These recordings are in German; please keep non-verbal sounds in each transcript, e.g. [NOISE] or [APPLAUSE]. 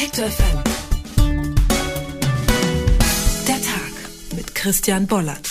Detektor FM. Der Tag mit Christian Bollert.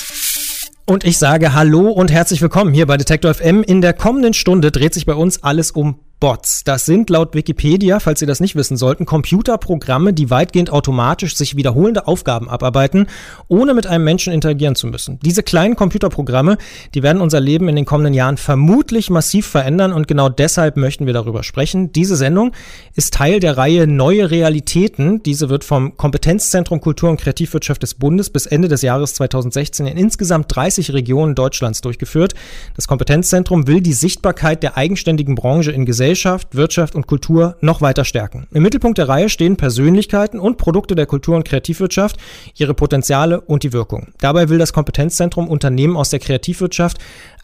Und ich sage Hallo und herzlich willkommen hier bei Detektor FM. In der kommenden Stunde dreht sich bei uns alles um Bots. Das sind laut Wikipedia, falls Sie das nicht wissen sollten, Computerprogramme, die weitgehend automatisch sich wiederholende Aufgaben abarbeiten, ohne mit einem Menschen interagieren zu müssen. Diese kleinen Computerprogramme, die werden unser Leben in den kommenden Jahren vermutlich massiv verändern und genau deshalb möchten wir darüber sprechen. Diese Sendung ist Teil der Reihe Neue Realitäten. Diese wird vom Kompetenzzentrum Kultur und Kreativwirtschaft des Bundes bis Ende des Jahres 2016 in insgesamt 30 Regionen Deutschlands durchgeführt. Das Kompetenzzentrum will die Sichtbarkeit der eigenständigen Branche in Gesellschaft Gesellschaft, Wirtschaft und Kultur noch weiter stärken. Im Mittelpunkt der Reihe stehen Persönlichkeiten und Produkte der Kultur- und Kreativwirtschaft, ihre Potenziale und die Wirkung. Dabei will das Kompetenzzentrum Unternehmen aus der Kreativwirtschaft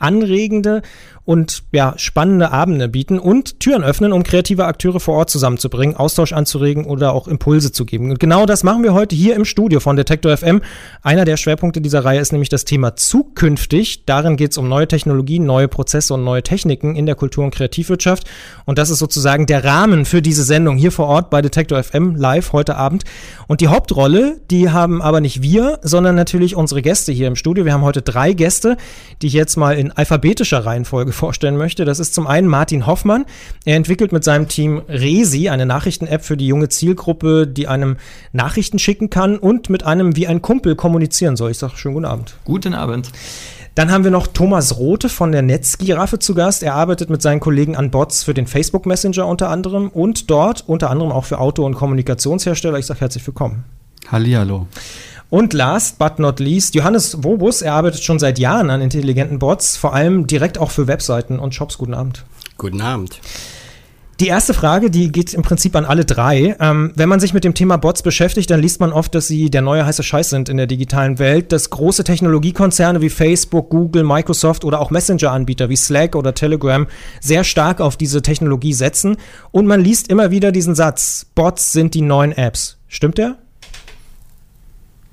anregende und ja, spannende Abende bieten und Türen öffnen, um kreative Akteure vor Ort zusammenzubringen, Austausch anzuregen oder auch Impulse zu geben. Und genau das machen wir heute hier im Studio von Detektor FM. Einer der Schwerpunkte dieser Reihe ist nämlich das Thema zukünftig. Darin geht es um neue Technologien, neue Prozesse und neue Techniken in der Kultur- und Kreativwirtschaft. Und das ist sozusagen der Rahmen für diese Sendung hier vor Ort bei Detektor FM live heute Abend. Und die Hauptrolle, die haben aber nicht wir, sondern natürlich unsere Gäste hier im Studio. Wir haben heute drei Gäste, die ich jetzt mal in alphabetischer Reihenfolge [LAUGHS] vorstellen möchte. Das ist zum einen Martin Hoffmann. Er entwickelt mit seinem Team Resi, eine Nachrichten-App für die junge Zielgruppe, die einem Nachrichten schicken kann und mit einem wie ein Kumpel kommunizieren soll. Ich sage schönen guten Abend. Guten Abend. Dann haben wir noch Thomas Rote von der Netzgiraffe zu Gast. Er arbeitet mit seinen Kollegen an Bots für den Facebook Messenger unter anderem und dort unter anderem auch für Auto- und Kommunikationshersteller. Ich sage herzlich willkommen. Hallihallo. Und last but not least, Johannes Wobus, er arbeitet schon seit Jahren an intelligenten Bots, vor allem direkt auch für Webseiten und Shops. Guten Abend. Guten Abend. Die erste Frage, die geht im Prinzip an alle drei. Ähm, wenn man sich mit dem Thema Bots beschäftigt, dann liest man oft, dass sie der neue heiße Scheiß sind in der digitalen Welt, dass große Technologiekonzerne wie Facebook, Google, Microsoft oder auch Messenger-Anbieter wie Slack oder Telegram sehr stark auf diese Technologie setzen. Und man liest immer wieder diesen Satz, Bots sind die neuen Apps. Stimmt der?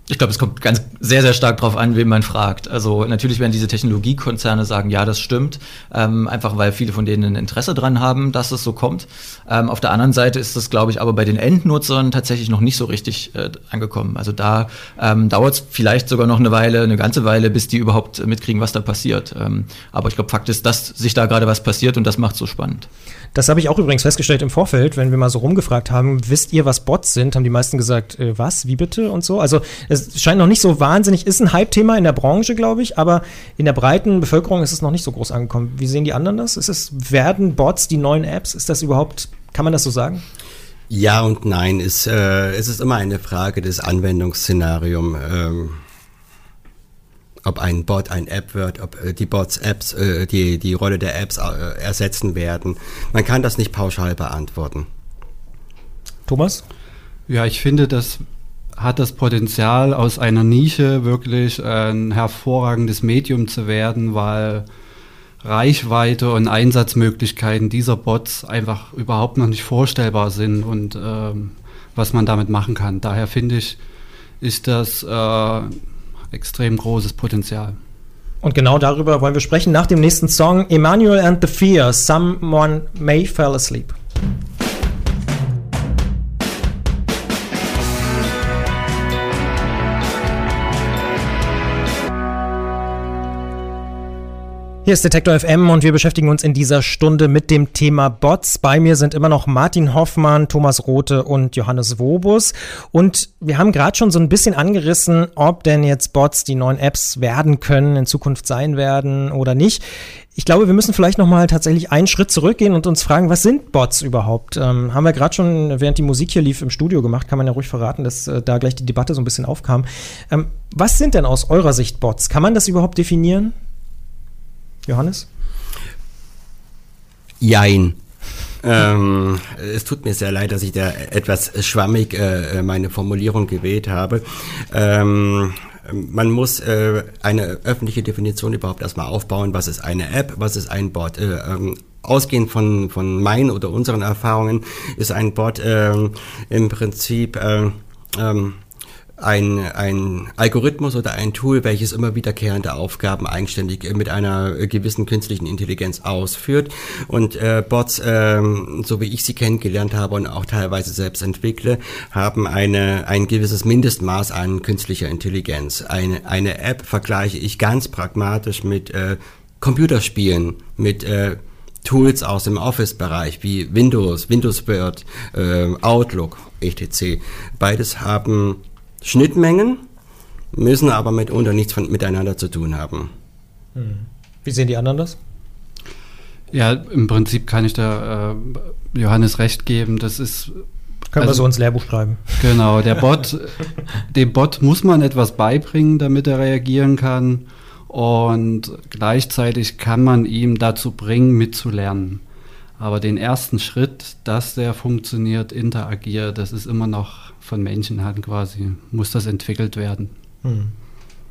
Ich glaube, es kommt ganz sehr, sehr stark darauf an, wen man fragt. Also natürlich werden diese Technologiekonzerne sagen, ja, das stimmt, ähm, einfach weil viele von denen ein Interesse dran haben, dass es so kommt. Ähm, auf der anderen Seite ist das, glaube ich, aber bei den Endnutzern tatsächlich noch nicht so richtig äh, angekommen. Also da ähm, dauert es vielleicht sogar noch eine Weile, eine ganze Weile, bis die überhaupt mitkriegen, was da passiert. Ähm, aber ich glaube, Fakt ist, dass sich da gerade was passiert und das macht so spannend. Das habe ich auch übrigens festgestellt im Vorfeld, wenn wir mal so rumgefragt haben, wisst ihr, was Bots sind? Haben die meisten gesagt, äh, was, wie bitte und so. Also es scheint noch nicht so wahnsinnig, ist ein Hype-Thema in der Branche, glaube ich, aber in der breiten Bevölkerung ist es noch nicht so groß angekommen. Wie sehen die anderen das? Ist es, werden Bots die neuen Apps? Ist das überhaupt, kann man das so sagen? Ja und nein. Es, äh, es ist immer eine Frage des Anwendungsszenariums. Ähm ob ein Bot ein App wird, ob äh, die Bots Apps, äh, die, die Rolle der Apps äh, ersetzen werden. Man kann das nicht pauschal beantworten. Thomas? Ja, ich finde, das hat das Potenzial, aus einer Nische wirklich ein hervorragendes Medium zu werden, weil Reichweite und Einsatzmöglichkeiten dieser Bots einfach überhaupt noch nicht vorstellbar sind und ähm, was man damit machen kann. Daher finde ich, ist das äh, extrem großes Potenzial. Und genau darüber wollen wir sprechen nach dem nächsten Song Emmanuel and the Fear, Someone May Fall Asleep. Hier ist Detektor FM und wir beschäftigen uns in dieser Stunde mit dem Thema Bots. Bei mir sind immer noch Martin Hoffmann, Thomas Rote und Johannes Wobus. Und wir haben gerade schon so ein bisschen angerissen, ob denn jetzt Bots die neuen Apps werden können, in Zukunft sein werden oder nicht. Ich glaube, wir müssen vielleicht nochmal tatsächlich einen Schritt zurückgehen und uns fragen, was sind Bots überhaupt? Ähm, haben wir gerade schon, während die Musik hier lief, im Studio gemacht, kann man ja ruhig verraten, dass äh, da gleich die Debatte so ein bisschen aufkam. Ähm, was sind denn aus eurer Sicht Bots? Kann man das überhaupt definieren? Johannes? Jein. ähm, es tut mir sehr leid, dass ich da etwas schwammig äh, meine Formulierung gewählt habe. Ähm, man muss äh, eine öffentliche Definition überhaupt erstmal aufbauen. Was ist eine App? Was ist ein Bot? Äh, ähm, ausgehend von, von meinen oder unseren Erfahrungen ist ein Bot ähm, im Prinzip ähm, ähm, ein, ein Algorithmus oder ein Tool, welches immer wiederkehrende Aufgaben eigenständig mit einer gewissen künstlichen Intelligenz ausführt. Und äh, Bots, äh, so wie ich sie kennengelernt habe und auch teilweise selbst entwickle, haben eine, ein gewisses Mindestmaß an künstlicher Intelligenz. Eine, eine App vergleiche ich ganz pragmatisch mit äh, Computerspielen, mit äh, Tools aus dem Office-Bereich wie Windows, Windows Word, äh, Outlook, etc. Beides haben Schnittmengen, müssen aber mitunter nichts von, miteinander zu tun haben. Wie sehen die anderen das? Ja, im Prinzip kann ich da äh, Johannes recht geben. Das ist können also, wir so ins Lehrbuch schreiben. Genau, der [LAUGHS] Bot, dem Bot muss man etwas beibringen, damit er reagieren kann. Und gleichzeitig kann man ihm dazu bringen, mitzulernen. Aber den ersten Schritt, dass der funktioniert, interagiert, das ist immer noch von Menschenhand quasi, muss das entwickelt werden. Hm.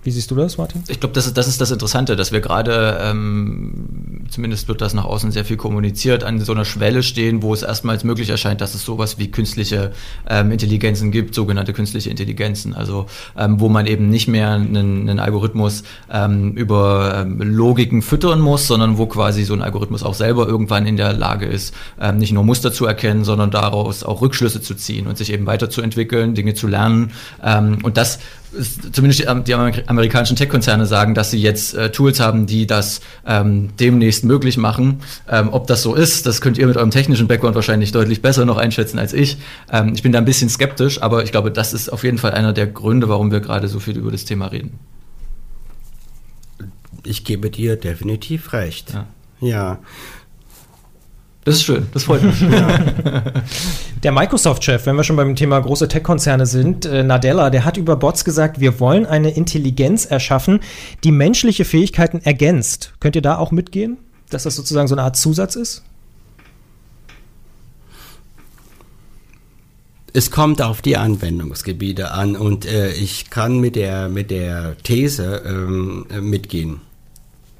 Wie siehst du das, Martin? Ich glaube, das ist, das ist das Interessante, dass wir gerade, ähm, zumindest wird das nach außen sehr viel kommuniziert, an so einer Schwelle stehen, wo es erstmals möglich erscheint, dass es sowas wie künstliche ähm, Intelligenzen gibt, sogenannte künstliche Intelligenzen. Also ähm, wo man eben nicht mehr einen, einen Algorithmus ähm, über ähm, Logiken füttern muss, sondern wo quasi so ein Algorithmus auch selber irgendwann in der Lage ist, ähm, nicht nur Muster zu erkennen, sondern daraus auch Rückschlüsse zu ziehen und sich eben weiterzuentwickeln, Dinge zu lernen. Ähm, und das zumindest die, amerikanischen Tech-Konzerne sagen, dass sie jetzt äh, Tools haben, die das ähm, demnächst möglich machen. Ähm, ob das so ist, das könnt ihr mit eurem technischen Background wahrscheinlich deutlich besser noch einschätzen als ich. Ähm, ich bin da ein bisschen skeptisch, aber ich glaube, das ist auf jeden Fall einer der Gründe, warum wir gerade so viel über das Thema reden. Ich gebe dir definitiv recht. Ja. ja. Das ist schön, das freut mich. [LAUGHS] Der Microsoft-Chef, wenn wir schon beim Thema große Tech-Konzerne sind, äh, Nadella, der hat über Bots gesagt, wir wollen eine Intelligenz erschaffen, die menschliche Fähigkeiten ergänzt. Könnt ihr da auch mitgehen, dass das sozusagen so eine Art Zusatz ist? Es kommt auf die Anwendungsgebiete an und äh, ich kann mit der, mit der These ähm, mitgehen.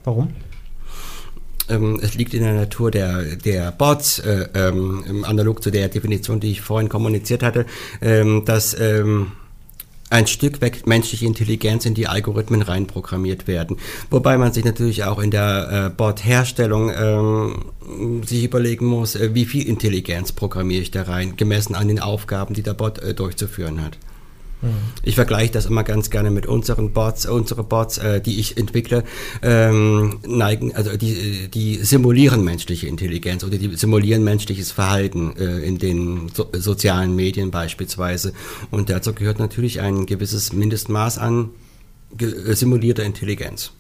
Warum? Ähm, es liegt in der Natur der, der Bots, äh, ähm, analog zu der Definition, die ich vorhin kommuniziert hatte, ähm, dass ähm, ein Stück weg menschliche Intelligenz in die Algorithmen reinprogrammiert werden. Wobei man sich natürlich auch in der äh, Bot-Herstellung ähm, sich überlegen muss, äh, wie viel Intelligenz programmiere ich da rein, gemessen an den Aufgaben, die der Bot äh, durchzuführen hat. Mhm. Ich vergleiche das immer ganz gerne mit unseren Bots, unsere Bots, äh, die ich entwickle, ähm, neigen, also die, die simulieren menschliche Intelligenz oder die simulieren menschliches Verhalten äh, in den so, sozialen Medien beispielsweise. Und dazu gehört natürlich ein gewisses Mindestmaß an simulierter Intelligenz.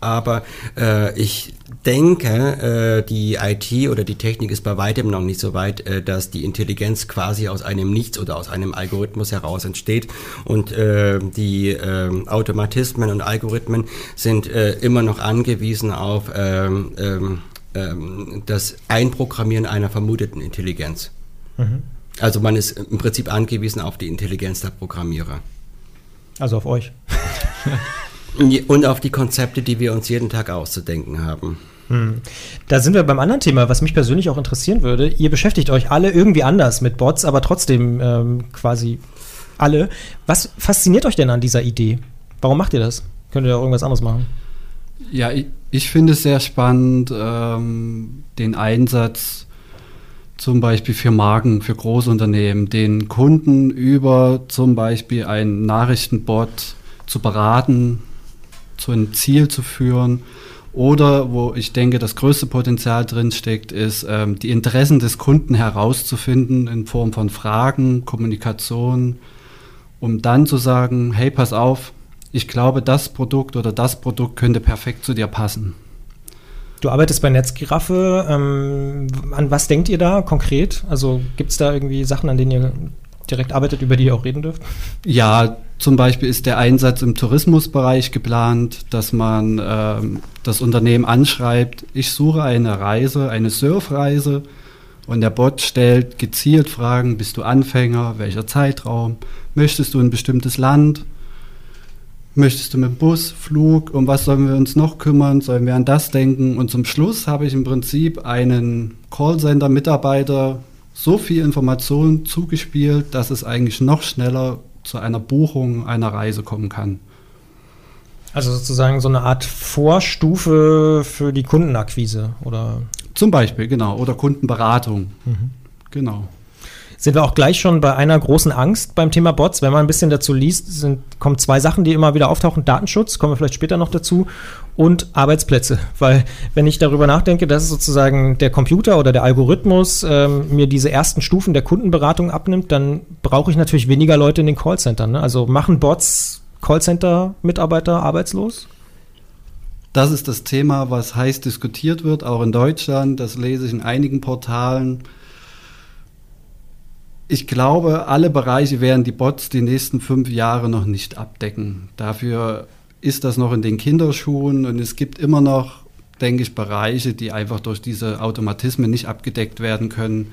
Aber äh, ich denke, äh, die IT oder die Technik ist bei weitem noch nicht so weit, äh, dass die Intelligenz quasi aus einem Nichts oder aus einem Algorithmus heraus entsteht. Und äh, die äh, Automatismen und Algorithmen sind äh, immer noch angewiesen auf ähm, ähm, ähm, das Einprogrammieren einer vermuteten Intelligenz. Mhm. Also man ist im Prinzip angewiesen auf die Intelligenz der Programmierer. Also auf euch. [LAUGHS] Und auf die Konzepte, die wir uns jeden Tag auszudenken haben. Hm. Da sind wir beim anderen Thema, was mich persönlich auch interessieren würde. Ihr beschäftigt euch alle irgendwie anders mit Bots, aber trotzdem ähm, quasi alle. Was fasziniert euch denn an dieser Idee? Warum macht ihr das? Könnt ihr auch irgendwas anderes machen? Ja, ich, ich finde es sehr spannend, ähm, den Einsatz zum Beispiel für Marken, für Großunternehmen, den Kunden über zum Beispiel einen Nachrichtenbot zu beraten, zu einem Ziel zu führen. Oder wo ich denke, das größte Potenzial drin steckt, ist, ähm, die Interessen des Kunden herauszufinden in Form von Fragen, Kommunikation, um dann zu sagen, hey, pass auf, ich glaube, das Produkt oder das Produkt könnte perfekt zu dir passen. Du arbeitest bei Netzgiraffe. Ähm, an was denkt ihr da konkret? Also gibt es da irgendwie Sachen, an denen ihr direkt arbeitet, über die ihr auch reden dürft? Ja, zum Beispiel ist der Einsatz im Tourismusbereich geplant, dass man ähm, das Unternehmen anschreibt, ich suche eine Reise, eine Surfreise. Und der Bot stellt gezielt Fragen, bist du Anfänger, welcher Zeitraum, möchtest du ein bestimmtes Land, möchtest du mit Bus, Flug, um was sollen wir uns noch kümmern, sollen wir an das denken? Und zum Schluss habe ich im Prinzip einen Callcenter-Mitarbeiter so viel Information zugespielt, dass es eigentlich noch schneller zu einer Buchung einer Reise kommen kann. Also sozusagen so eine Art Vorstufe für die Kundenakquise, oder? Zum Beispiel, genau. Oder Kundenberatung. Mhm. Genau sind wir auch gleich schon bei einer großen Angst beim Thema Bots. Wenn man ein bisschen dazu liest, sind, kommen zwei Sachen, die immer wieder auftauchen. Datenschutz, kommen wir vielleicht später noch dazu, und Arbeitsplätze. Weil wenn ich darüber nachdenke, dass sozusagen der Computer oder der Algorithmus ähm, mir diese ersten Stufen der Kundenberatung abnimmt, dann brauche ich natürlich weniger Leute in den Callcentern. Ne? Also machen Bots Callcenter-Mitarbeiter arbeitslos? Das ist das Thema, was heiß diskutiert wird, auch in Deutschland. Das lese ich in einigen Portalen. Ich glaube, alle Bereiche werden die Bots die nächsten fünf Jahre noch nicht abdecken. Dafür ist das noch in den Kinderschuhen und es gibt immer noch, denke ich, Bereiche, die einfach durch diese Automatismen nicht abgedeckt werden können.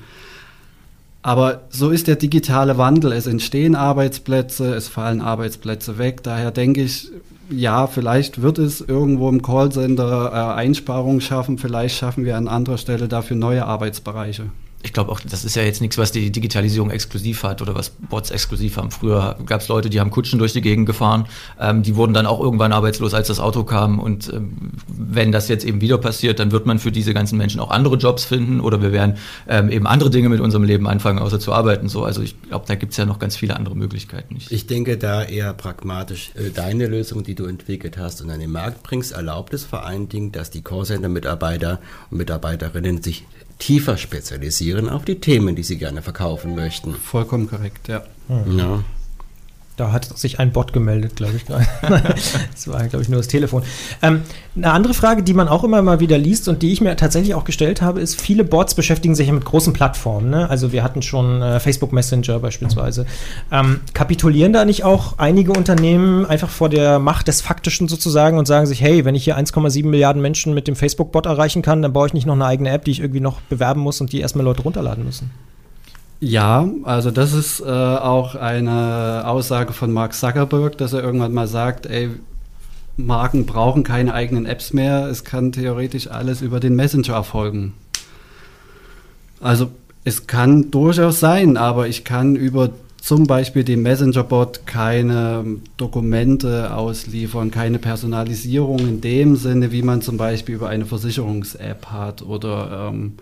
Aber so ist der digitale Wandel. Es entstehen Arbeitsplätze, es fallen Arbeitsplätze weg. Daher denke ich, ja, vielleicht wird es irgendwo im Callcenter äh, Einsparungen schaffen. Vielleicht schaffen wir an anderer Stelle dafür neue Arbeitsbereiche ich glaube auch, das ist ja jetzt nichts, was die Digitalisierung exklusiv hat oder was Bots exklusiv haben. Früher gab es Leute, die haben Kutschen durch die Gegend gefahren, ähm, die wurden dann auch irgendwann arbeitslos, als das Auto kam. Und ähm, wenn das jetzt eben wieder passiert, dann wird man für diese ganzen Menschen auch andere Jobs finden oder wir werden ähm, eben andere Dinge mit unserem Leben anfangen, außer zu arbeiten. So, also ich glaube, da gibt es ja noch ganz viele andere Möglichkeiten. Ich, ich denke da eher pragmatisch. Äh, deine Lösung, die du entwickelt hast und an den Markt bringst, erlaubt es vor allen Dingen, dass die Callcenter-Mitarbeiter und Mitarbeiterinnen sich tiefer spezialisieren auf die Themen, die sie gerne verkaufen möchten. Vollkommen korrekt, ja. Ja. Da hat sich ein Bot gemeldet, glaube ich. [LAUGHS] das war, glaube ich, nur das Telefon. Ähm, eine andere Frage, die man auch immer mal wieder liest und die ich mir tatsächlich auch gestellt habe, ist, viele Bots beschäftigen sich ja mit großen Plattformen. Ne? Also wir hatten schon äh, Facebook Messenger beispielsweise. Ähm, kapitulieren da nicht auch einige Unternehmen einfach vor der Macht des Faktischen sozusagen und sagen sich, hey, wenn ich hier 1,7 Milliarden Menschen mit dem Facebook-Bot erreichen kann, dann baue ich nicht noch eine eigene App, die ich irgendwie noch bewerben muss und die erstmal Leute runterladen müssen? Ja, also das ist äh, auch eine Aussage von Mark Zuckerberg, dass er irgendwann mal sagt, ey, Marken brauchen keine eigenen Apps mehr, es kann theoretisch alles über den Messenger erfolgen. Also es kann durchaus sein, aber ich kann über zum Beispiel dem Messenger-Bot keine Dokumente ausliefern, keine Personalisierung in dem Sinne, wie man zum Beispiel über eine Versicherungs-App hat. Oder ähm,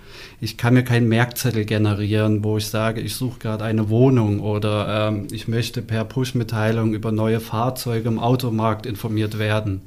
ich kann mir keinen Merkzettel generieren, wo ich sage, ich suche gerade eine Wohnung oder ähm, ich möchte per Push-Mitteilung über neue Fahrzeuge im Automarkt informiert werden.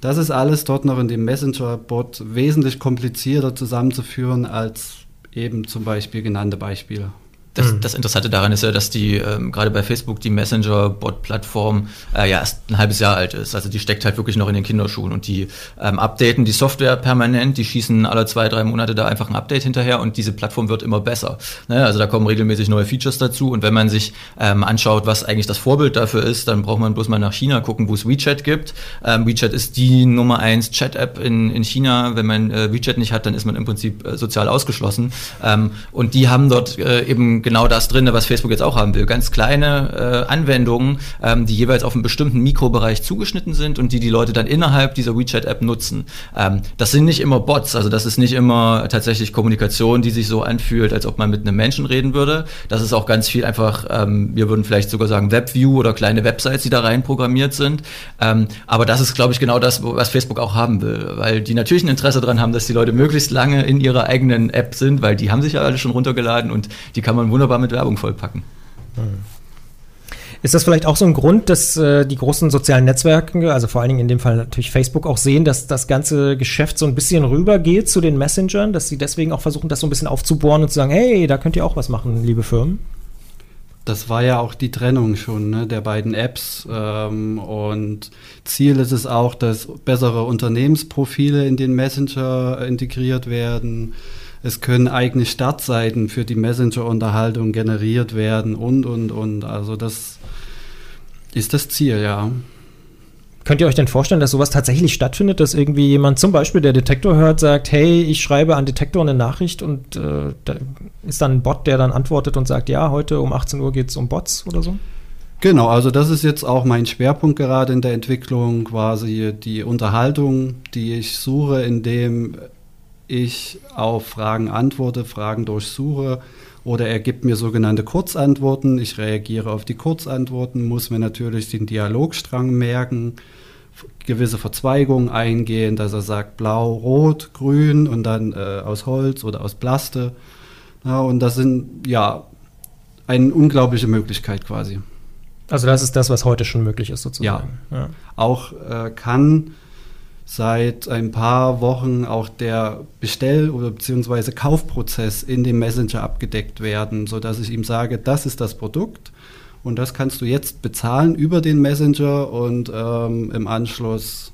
Das ist alles dort noch in dem Messenger-Bot wesentlich komplizierter zusammenzuführen als eben zum Beispiel genannte Beispiele. Das, mhm. das Interessante daran ist ja, dass die ähm, gerade bei Facebook die Messenger-Bot-Plattform äh, ja erst ein halbes Jahr alt ist. Also die steckt halt wirklich noch in den Kinderschuhen und die ähm, updaten die Software permanent, die schießen alle zwei, drei Monate da einfach ein Update hinterher und diese Plattform wird immer besser. Ne? Also da kommen regelmäßig neue Features dazu und wenn man sich ähm, anschaut, was eigentlich das Vorbild dafür ist, dann braucht man bloß mal nach China gucken, wo es WeChat gibt. Ähm, WeChat ist die Nummer eins Chat-App in, in China. Wenn man äh, WeChat nicht hat, dann ist man im Prinzip äh, sozial ausgeschlossen. Ähm, und die haben dort äh, eben genau das drin, was Facebook jetzt auch haben will. Ganz kleine äh, Anwendungen, ähm, die jeweils auf einen bestimmten Mikrobereich zugeschnitten sind und die die Leute dann innerhalb dieser WeChat-App nutzen. Ähm, das sind nicht immer Bots, also das ist nicht immer tatsächlich Kommunikation, die sich so anfühlt, als ob man mit einem Menschen reden würde. Das ist auch ganz viel einfach, ähm, wir würden vielleicht sogar sagen WebView oder kleine Websites, die da rein programmiert sind. Ähm, aber das ist, glaube ich, genau das, was Facebook auch haben will, weil die natürlich ein Interesse daran haben, dass die Leute möglichst lange in ihrer eigenen App sind, weil die haben sich ja alle schon runtergeladen und die kann man wunderbar mit Werbung vollpacken. Ist das vielleicht auch so ein Grund, dass äh, die großen sozialen Netzwerke, also vor allen Dingen in dem Fall natürlich Facebook, auch sehen, dass das ganze Geschäft so ein bisschen rübergeht zu den Messengern, dass sie deswegen auch versuchen, das so ein bisschen aufzubohren und zu sagen, hey, da könnt ihr auch was machen, liebe Firmen? Das war ja auch die Trennung schon ne, der beiden Apps. Ähm, und Ziel ist es auch, dass bessere Unternehmensprofile in den Messenger integriert werden es können eigene Startseiten für die Messenger-Unterhaltung generiert werden und, und, und. Also das ist das Ziel, ja. Könnt ihr euch denn vorstellen, dass sowas tatsächlich stattfindet, dass irgendwie jemand zum Beispiel, der Detektor hört, sagt, hey, ich schreibe an Detektor eine Nachricht und äh, da ist dann ein Bot, der dann antwortet und sagt, ja, heute um 18 Uhr geht es um Bots oder so? Genau, also das ist jetzt auch mein Schwerpunkt gerade in der Entwicklung, quasi die Unterhaltung, die ich suche, indem ich auf Fragen antworte, Fragen durchsuche Oder er gibt mir sogenannte Kurzantworten. Ich reagiere auf die Kurzantworten, muss mir natürlich den Dialogstrang merken, gewisse Verzweigungen eingehen, dass er sagt blau, rot, grün und dann äh, aus Holz oder aus Plaste. Ja, und das sind ja eine unglaubliche Möglichkeit quasi. Also das ist das, was heute schon möglich ist sozusagen. Ja. ja. Auch äh, kann seit ein paar Wochen auch der Bestell- oder beziehungsweise Kaufprozess in dem Messenger abgedeckt werden, sodass ich ihm sage, das ist das Produkt und das kannst du jetzt bezahlen über den Messenger und ähm, im Anschluss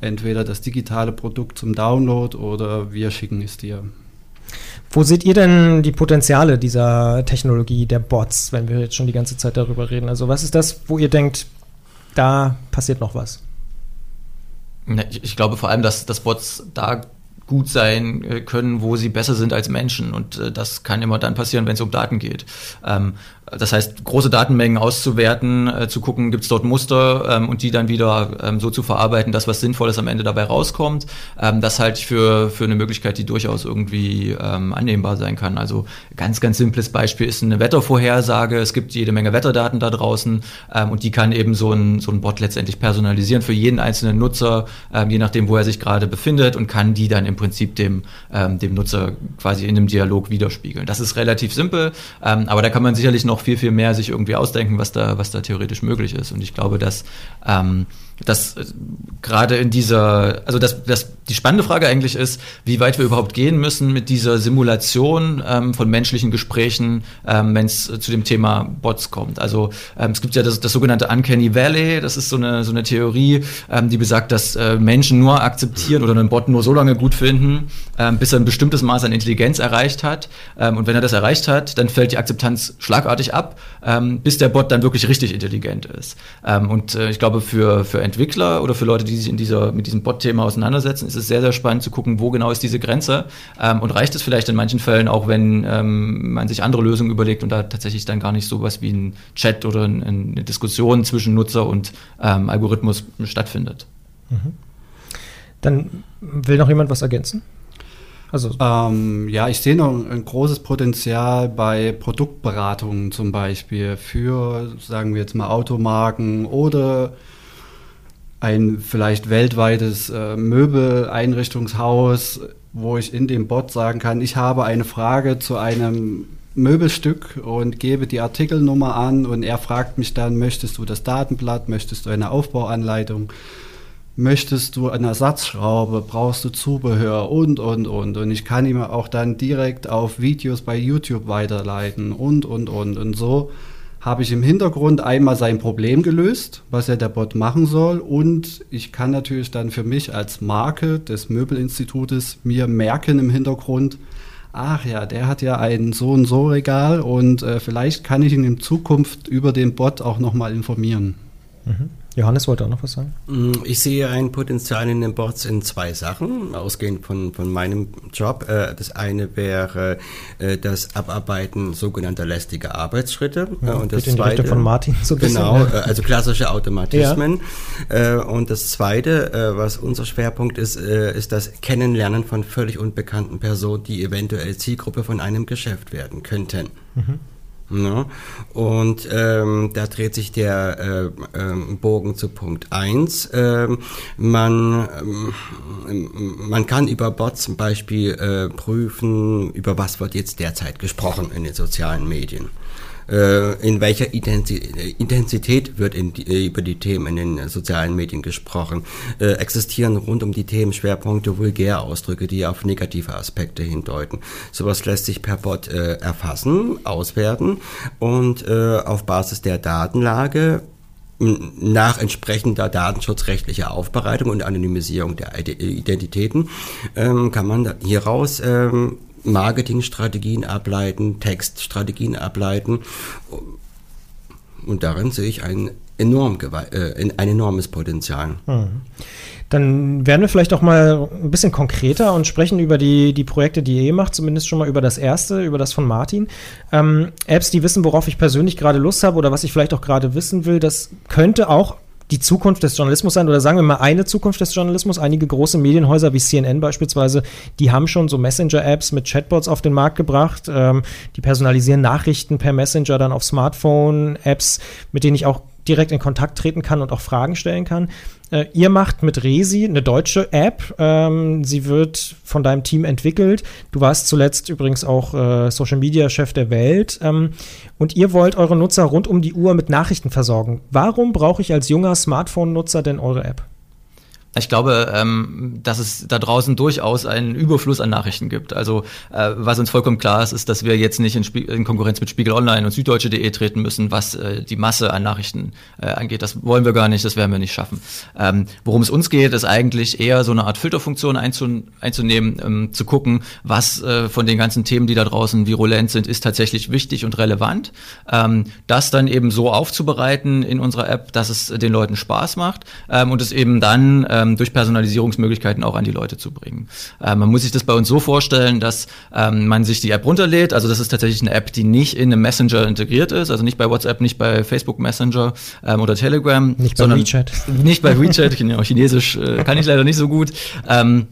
entweder das digitale Produkt zum Download oder wir schicken es dir. Wo seht ihr denn die Potenziale dieser Technologie der Bots, wenn wir jetzt schon die ganze Zeit darüber reden? Also was ist das, wo ihr denkt, da passiert noch was? Ich glaube vor allem, dass, dass Bots da gut sein äh, können, wo sie besser sind als Menschen. Und äh, das kann immer dann passieren, wenn es um Daten geht. Ähm, das heißt, große Datenmengen auszuwerten, äh, zu gucken, gibt es dort Muster ähm, und die dann wieder ähm, so zu verarbeiten, dass was Sinnvolles am Ende dabei rauskommt. Das halte ich für, für eine Möglichkeit, die durchaus irgendwie annehmbar sein kann. Also ganz, ganz simples Beispiel ist eine Wettervorhersage. Es gibt jede Menge Wetterdaten da draußen und die kann eben so ein, so ein Bot letztendlich personalisieren für jeden einzelnen Nutzer, je nachdem, wo er sich gerade befindet und kann die dann im Prinzip dem, ähm, dem Nutzer quasi in einem Dialog widerspiegeln. Das ist relativ simpel, ähm, aber da kann man sicherlich noch viel, viel mehr sich irgendwie ausdenken, was da, was da theoretisch möglich ist. Und ich glaube, dass ähm, dass äh, gerade in dieser, also dass, dass die spannende Frage eigentlich ist, wie weit wir überhaupt gehen müssen mit dieser Simulation ähm, von menschlichen Gesprächen, ähm, wenn es zu dem Thema Bots kommt. Also ähm, es gibt ja das, das sogenannte Uncanny Valley, das ist so eine, so eine Theorie, ähm, die besagt, dass äh, Menschen nur akzeptieren oder einen Bot nur so lange gut finden, ähm, bis er ein bestimmtes Maß an Intelligenz erreicht hat. Ähm, und wenn er das erreicht hat, dann fällt die Akzeptanz schlagartig ab, ähm, bis der Bot dann wirklich richtig intelligent ist. Ähm, und äh, ich glaube, für, für Entwickler oder für Leute, die sich in dieser, mit diesem Bot-Thema auseinandersetzen, ist es sehr, sehr spannend zu gucken, wo genau ist diese Grenze ähm, und reicht es vielleicht in manchen Fällen auch, wenn ähm, man sich andere Lösungen überlegt und da tatsächlich dann gar nicht so was wie ein Chat oder ein, eine Diskussion zwischen Nutzer und ähm, Algorithmus stattfindet. Mhm. Dann will noch jemand was ergänzen? Also ähm, ja, ich sehe noch ein großes Potenzial bei Produktberatungen zum Beispiel für, sagen wir jetzt mal, Automarken oder ein vielleicht weltweites äh, Möbeleinrichtungshaus, wo ich in dem Bot sagen kann, ich habe eine Frage zu einem Möbelstück und gebe die Artikelnummer an und er fragt mich dann, möchtest du das Datenblatt, möchtest du eine Aufbauanleitung, möchtest du eine Ersatzschraube, brauchst du Zubehör und, und, und. Und ich kann ihm auch dann direkt auf Videos bei YouTube weiterleiten und, und, und. Und so habe ich im Hintergrund einmal sein Problem gelöst, was ja der Bot machen soll. Und ich kann natürlich dann für mich als Marke des Möbelinstitutes mir merken im Hintergrund, ach ja, der hat ja ein so und so Regal und äh, vielleicht kann ich ihn in Zukunft über den Bot auch nochmal informieren. Mhm. Johannes wollte auch noch was sagen. Mm, ich sehe ein Potenzial in den Bots in zwei Sachen, ausgehend von, von meinem Job. Äh, das eine wäre äh, das Abarbeiten sogenannter lästiger Arbeitsschritte. Ja, und das zweite von Martin so ein Genau, bisschen, also klassische Automatismen. Ja. Und das zweite, was unser Schwerpunkt ist, ist das Kennenlernen von völlig unbekannten Personen, die eventuell Zielgruppe von einem Geschäft werden könnten. Mhm. Ne? Und ähm, da dreht sich der äh, äh, Bogen zu Punkt 1. Ähm, man, ähm, man kann über Bots zum Beispiel äh, prüfen, über was wird jetzt derzeit gesprochen in den sozialen Medien in welcher Intensität wird in die, äh, über die Themen in den sozialen Medien gesprochen. Äh, existieren rund um die Themen Schwerpunkte Vulgärausdrücke, die auf negative Aspekte hindeuten. Sowas lässt sich per Bot äh, erfassen, auswerten und äh, auf Basis der Datenlage nach entsprechender datenschutzrechtlicher Aufbereitung und Anonymisierung der Identitäten ähm, kann man hieraus ähm, Marketingstrategien ableiten, Textstrategien ableiten. Und darin sehe ich ein, enorm, äh, ein enormes Potenzial. Mhm. Dann werden wir vielleicht auch mal ein bisschen konkreter und sprechen über die, die Projekte, die ihr macht, zumindest schon mal über das erste, über das von Martin. Ähm, Apps, die wissen, worauf ich persönlich gerade Lust habe oder was ich vielleicht auch gerade wissen will, das könnte auch die Zukunft des Journalismus sein oder sagen wir mal eine Zukunft des Journalismus. Einige große Medienhäuser wie CNN beispielsweise, die haben schon so Messenger-Apps mit Chatbots auf den Markt gebracht. Ähm, die personalisieren Nachrichten per Messenger dann auf Smartphone, Apps, mit denen ich auch direkt in Kontakt treten kann und auch Fragen stellen kann. Äh, ihr macht mit Resi eine deutsche App. Ähm, sie wird von deinem Team entwickelt. Du warst zuletzt übrigens auch äh, Social Media Chef der Welt. Ähm, und ihr wollt eure Nutzer rund um die Uhr mit Nachrichten versorgen. Warum brauche ich als junger Smartphone-Nutzer denn eure App? Ich glaube, ähm, dass es da draußen durchaus einen Überfluss an Nachrichten gibt. Also äh, was uns vollkommen klar ist, ist, dass wir jetzt nicht in, in Konkurrenz mit Spiegel Online und Süddeutsche.de treten müssen, was äh, die Masse an Nachrichten äh, angeht. Das wollen wir gar nicht, das werden wir nicht schaffen. Ähm, worum es uns geht, ist eigentlich eher so eine Art Filterfunktion einzun einzunehmen, ähm, zu gucken, was äh, von den ganzen Themen, die da draußen virulent sind, ist tatsächlich wichtig und relevant. Ähm, das dann eben so aufzubereiten in unserer App, dass es den Leuten Spaß macht ähm, und es eben dann äh, ähm, durch Personalisierungsmöglichkeiten auch an die Leute zu bringen. Äh, man muss sich das bei uns so vorstellen, dass ähm, man sich die App runterlädt. Also das ist tatsächlich eine App, die nicht in einem Messenger integriert ist, also nicht bei WhatsApp, nicht bei Facebook Messenger ähm, oder Telegram. Nicht bei WeChat. [LAUGHS] Nicht bei WeChat, genau, Chinesisch äh, kann ich leider nicht so gut. Ähm,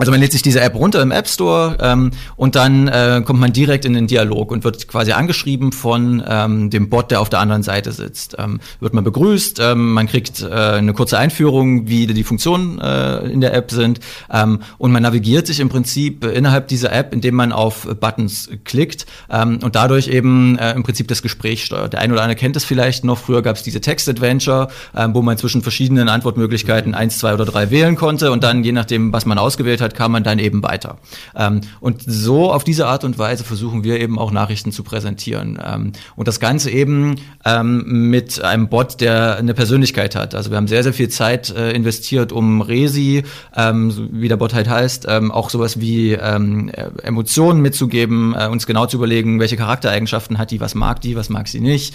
also man lädt sich diese App runter im App Store ähm, und dann äh, kommt man direkt in den Dialog und wird quasi angeschrieben von ähm, dem Bot, der auf der anderen Seite sitzt. Ähm, wird man begrüßt, ähm, man kriegt äh, eine kurze Einführung, wie die Funktionen äh, in der App sind ähm, und man navigiert sich im Prinzip innerhalb dieser App, indem man auf Buttons klickt ähm, und dadurch eben äh, im Prinzip das Gespräch steuert. Der eine oder andere kennt es vielleicht noch, früher gab es diese Text-Adventure, äh, wo man zwischen verschiedenen Antwortmöglichkeiten eins, zwei oder drei wählen konnte und dann je nachdem, was man ausgewählt hat, hat, kam man dann eben weiter. Ähm, und so auf diese Art und Weise versuchen wir eben auch Nachrichten zu präsentieren. Ähm, und das Ganze eben ähm, mit einem Bot, der eine Persönlichkeit hat. Also wir haben sehr, sehr viel Zeit äh, investiert, um Resi, ähm, wie der Bot halt heißt, ähm, auch sowas wie ähm, Emotionen mitzugeben, äh, uns genau zu überlegen, welche Charaktereigenschaften hat die, was mag die, was mag sie nicht,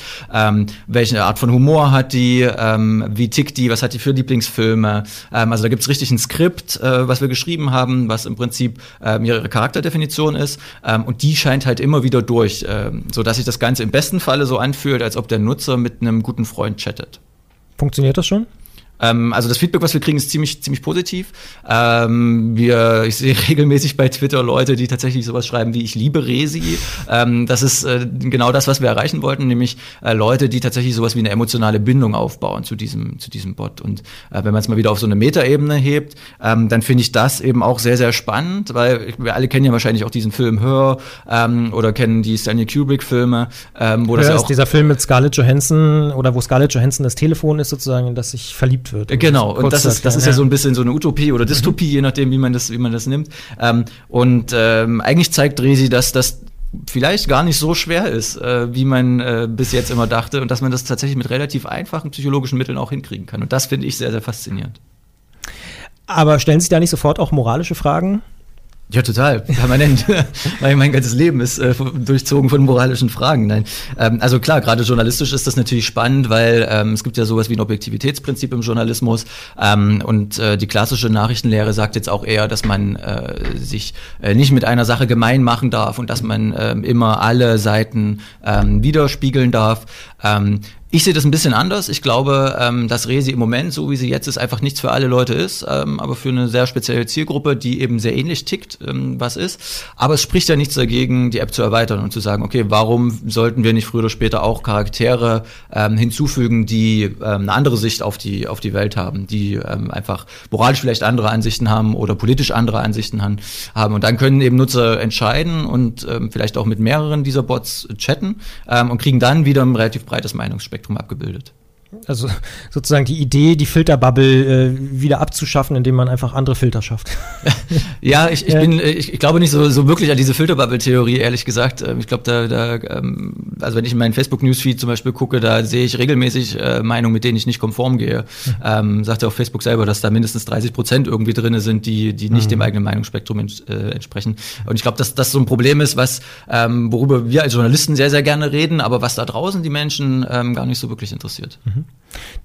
welche Art von Humor hat die, wie tickt die, was hat die für Lieblingsfilme. Also da gibt's richtig ein Skript, äh, was wir geschrieben haben haben, was im Prinzip ähm, ihre Charakterdefinition ist. Ähm, und die scheint halt immer wieder durch, ähm, so dass sich das Ganze im besten Falle so anfühlt, als ob der Nutzer mit einem guten Freund chattet. Funktioniert das schon? Ähm, also das Feedback, was wir kriegen, ist ziemlich, ziemlich positiv. Ähm, wir, ich sehe [LAUGHS] regelmäßig bei Twitter Leute, die tatsächlich sowas schreiben wie ich liebe Resi. Ähm, das ist äh, genau das, was wir erreichen wollten, nämlich äh, Leute, die tatsächlich sowas wie eine emotionale Bindung aufbauen zu diesem, zu diesem Bot. Und äh, wenn man es mal wieder auf so eine Metaebene hebt, ähm, dann finde ich das eben auch sehr, sehr spannend, weil wir alle kennen ja wahrscheinlich auch diesen Film Hör ähm, oder kennen die Stanley Kubrick-Filme, ähm, wo Hör das ja auch ist dieser Film mit Scarlett Johansson oder wo Scarlett Johansson das Telefon ist sozusagen, das sich verliebt geliebt wird. Genau, und das ist, das ist ja so ein bisschen so eine Utopie oder Dystopie, mhm. je nachdem, wie man das, wie man das nimmt. Ähm, und ähm, eigentlich zeigt Resi, dass das vielleicht gar nicht so schwer ist, äh, wie man äh, bis jetzt immer dachte und dass man das tatsächlich mit relativ einfachen psychologischen Mitteln auch hinkriegen kann. Und das finde ich sehr, sehr faszinierend. Aber stellen sich da nicht sofort auch moralische Fragen? Ja, total, permanent. [LAUGHS] Weil mein ganzes Leben ist äh, durchzogen von moralischen Fragen. Nein. Ähm, also klar, gerade journalistisch ist das natürlich spannend, weil ähm, es gibt ja sowas wie ein Objektivitätsprinzip im Journalismus. Ähm, und äh, die klassische Nachrichtenlehre sagt jetzt auch eher, dass man äh, sich äh, nicht mit einer Sache gemein machen darf und dass man äh, immer alle Seiten äh, widerspiegeln darf. Ich sehe das ein bisschen anders. Ich glaube, ähm, dass Resi im Moment, so wie sie jetzt ist, einfach nichts für alle Leute ist, ähm, aber für eine sehr spezielle Zielgruppe, die eben sehr ähnlich tickt, ähm, was ist. Aber es spricht ja nichts dagegen, die App zu erweitern und zu sagen, okay, warum sollten wir nicht früher oder später auch Charaktere ähm, hinzufügen, die ähm, eine andere Sicht auf die, auf die Welt haben, die ähm, einfach moralisch vielleicht andere Ansichten haben oder politisch andere Ansichten haben. Und dann können eben Nutzer entscheiden und ähm, vielleicht auch mit mehreren dieser Bots chatten ähm, und kriegen dann wieder ein relativ breites Meinungsspektrum. Spektrum abgebildet. Also [LAUGHS] sozusagen die Idee, die Filterbubble äh, wieder abzuschaffen, indem man einfach andere Filter schafft. [LAUGHS] ja, ich, ich bin, ich, ich, glaube nicht so, so wirklich an diese Filterbubble-Theorie, ehrlich gesagt. Ähm, ich glaube, da, da ähm, also wenn ich in meinen Facebook-Newsfeed zum Beispiel gucke, da sehe ich regelmäßig äh, Meinungen, mit denen ich nicht konform gehe. Mhm. Ähm, sagt ja auf Facebook selber, dass da mindestens 30 Prozent irgendwie drin sind, die, die nicht mhm. dem eigenen Meinungsspektrum ents, äh, entsprechen. Und ich glaube, dass das so ein Problem ist, was, ähm, worüber wir als Journalisten sehr, sehr gerne reden, aber was da draußen die Menschen ähm, gar nicht so wirklich interessiert. Mhm.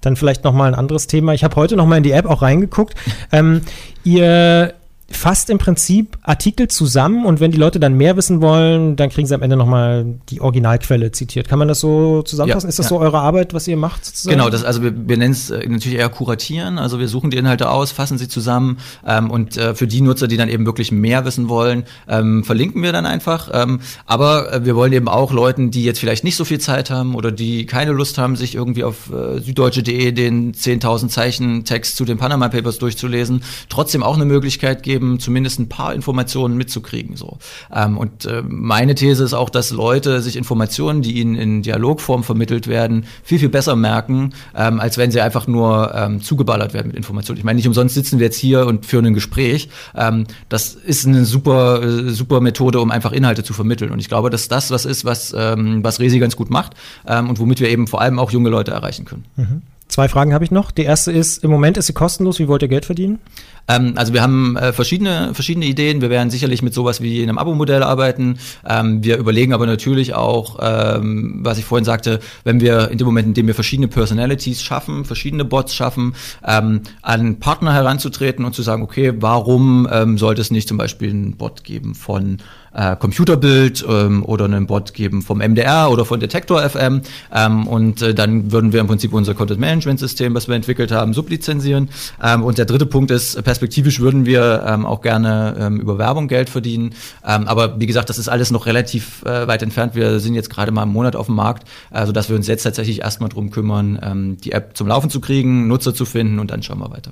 Dann vielleicht noch mal ein anderes Thema. Ich habe heute noch mal in die App auch reingeguckt. ähm, ihr fasst im Prinzip Artikel zusammen und wenn die Leute dann mehr wissen wollen, dann kriegen sie am Ende nochmal die Originalquelle zitiert. Kann man das so zusammenfassen? Ja, ist das ja. so eure Arbeit, was ihr macht? Sozusagen? Genau, das, also wir, wir nennen es äh, natürlich eher kuratieren. Also wir suchen die Inhalte aus, fassen sie zusammen ähm, und äh, für die Nutzer, die dann eben wirklich mehr wissen wollen, ähm, verlinken wir dann einfach. Ähm, aber äh, wir wollen eben auch Leuten, die jetzt vielleicht nicht so viel Zeit haben oder die keine Lust haben, sich irgendwie auf äh, süddeutsche.de den 10.000 Zeichen Text zu den Panama Papers durchzulesen, trotzdem auch eine Möglichkeit geben, geben, zumindest ein paar Informationen mitzukriegen. So. Ähm, und äh, meine These ist auch, dass Leute sich Informationen, die ihnen in Dialogform vermittelt werden, viel, viel besser merken, ähm, als wenn sie einfach nur ähm, zugeballert werden mit Informationen. Ich meine, nicht umsonst sitzen wir jetzt hier und führen ein Gespräch. Ähm, das ist eine super, äh, super Methode, um einfach Inhalte zu vermitteln. Und ich glaube, dass das was ist, was, ähm, was Resi ganz gut macht ähm, und womit wir eben vor allem auch junge Leute erreichen können. Mhm. Zwei Fragen habe ich noch. Die erste ist, im Moment ist sie kostenlos. Wie wollt ihr Geld verdienen? Ähm, also wir haben äh, verschiedene, verschiedene Ideen. Wir werden sicherlich mit sowas wie einem Abo-Modell arbeiten. Ähm, wir überlegen aber natürlich auch, ähm, was ich vorhin sagte, wenn wir in dem Moment, in dem wir verschiedene Personalities schaffen, verschiedene Bots schaffen, ähm, an Partner heranzutreten und zu sagen, okay, warum ähm, sollte es nicht zum Beispiel einen Bot geben von äh, Computerbild ähm, oder einen Bot geben vom MDR oder von Detektor FM ähm, und äh, dann würden wir im Prinzip unser Content Management System, was wir entwickelt haben, sublizenzieren. Ähm, und der dritte Punkt ist, perspektivisch würden wir ähm, auch gerne ähm, über Werbung Geld verdienen. Ähm, aber wie gesagt, das ist alles noch relativ äh, weit entfernt. Wir sind jetzt gerade mal einen Monat auf dem Markt, also dass wir uns jetzt tatsächlich erstmal drum kümmern, ähm, die App zum Laufen zu kriegen, Nutzer zu finden und dann schauen wir weiter.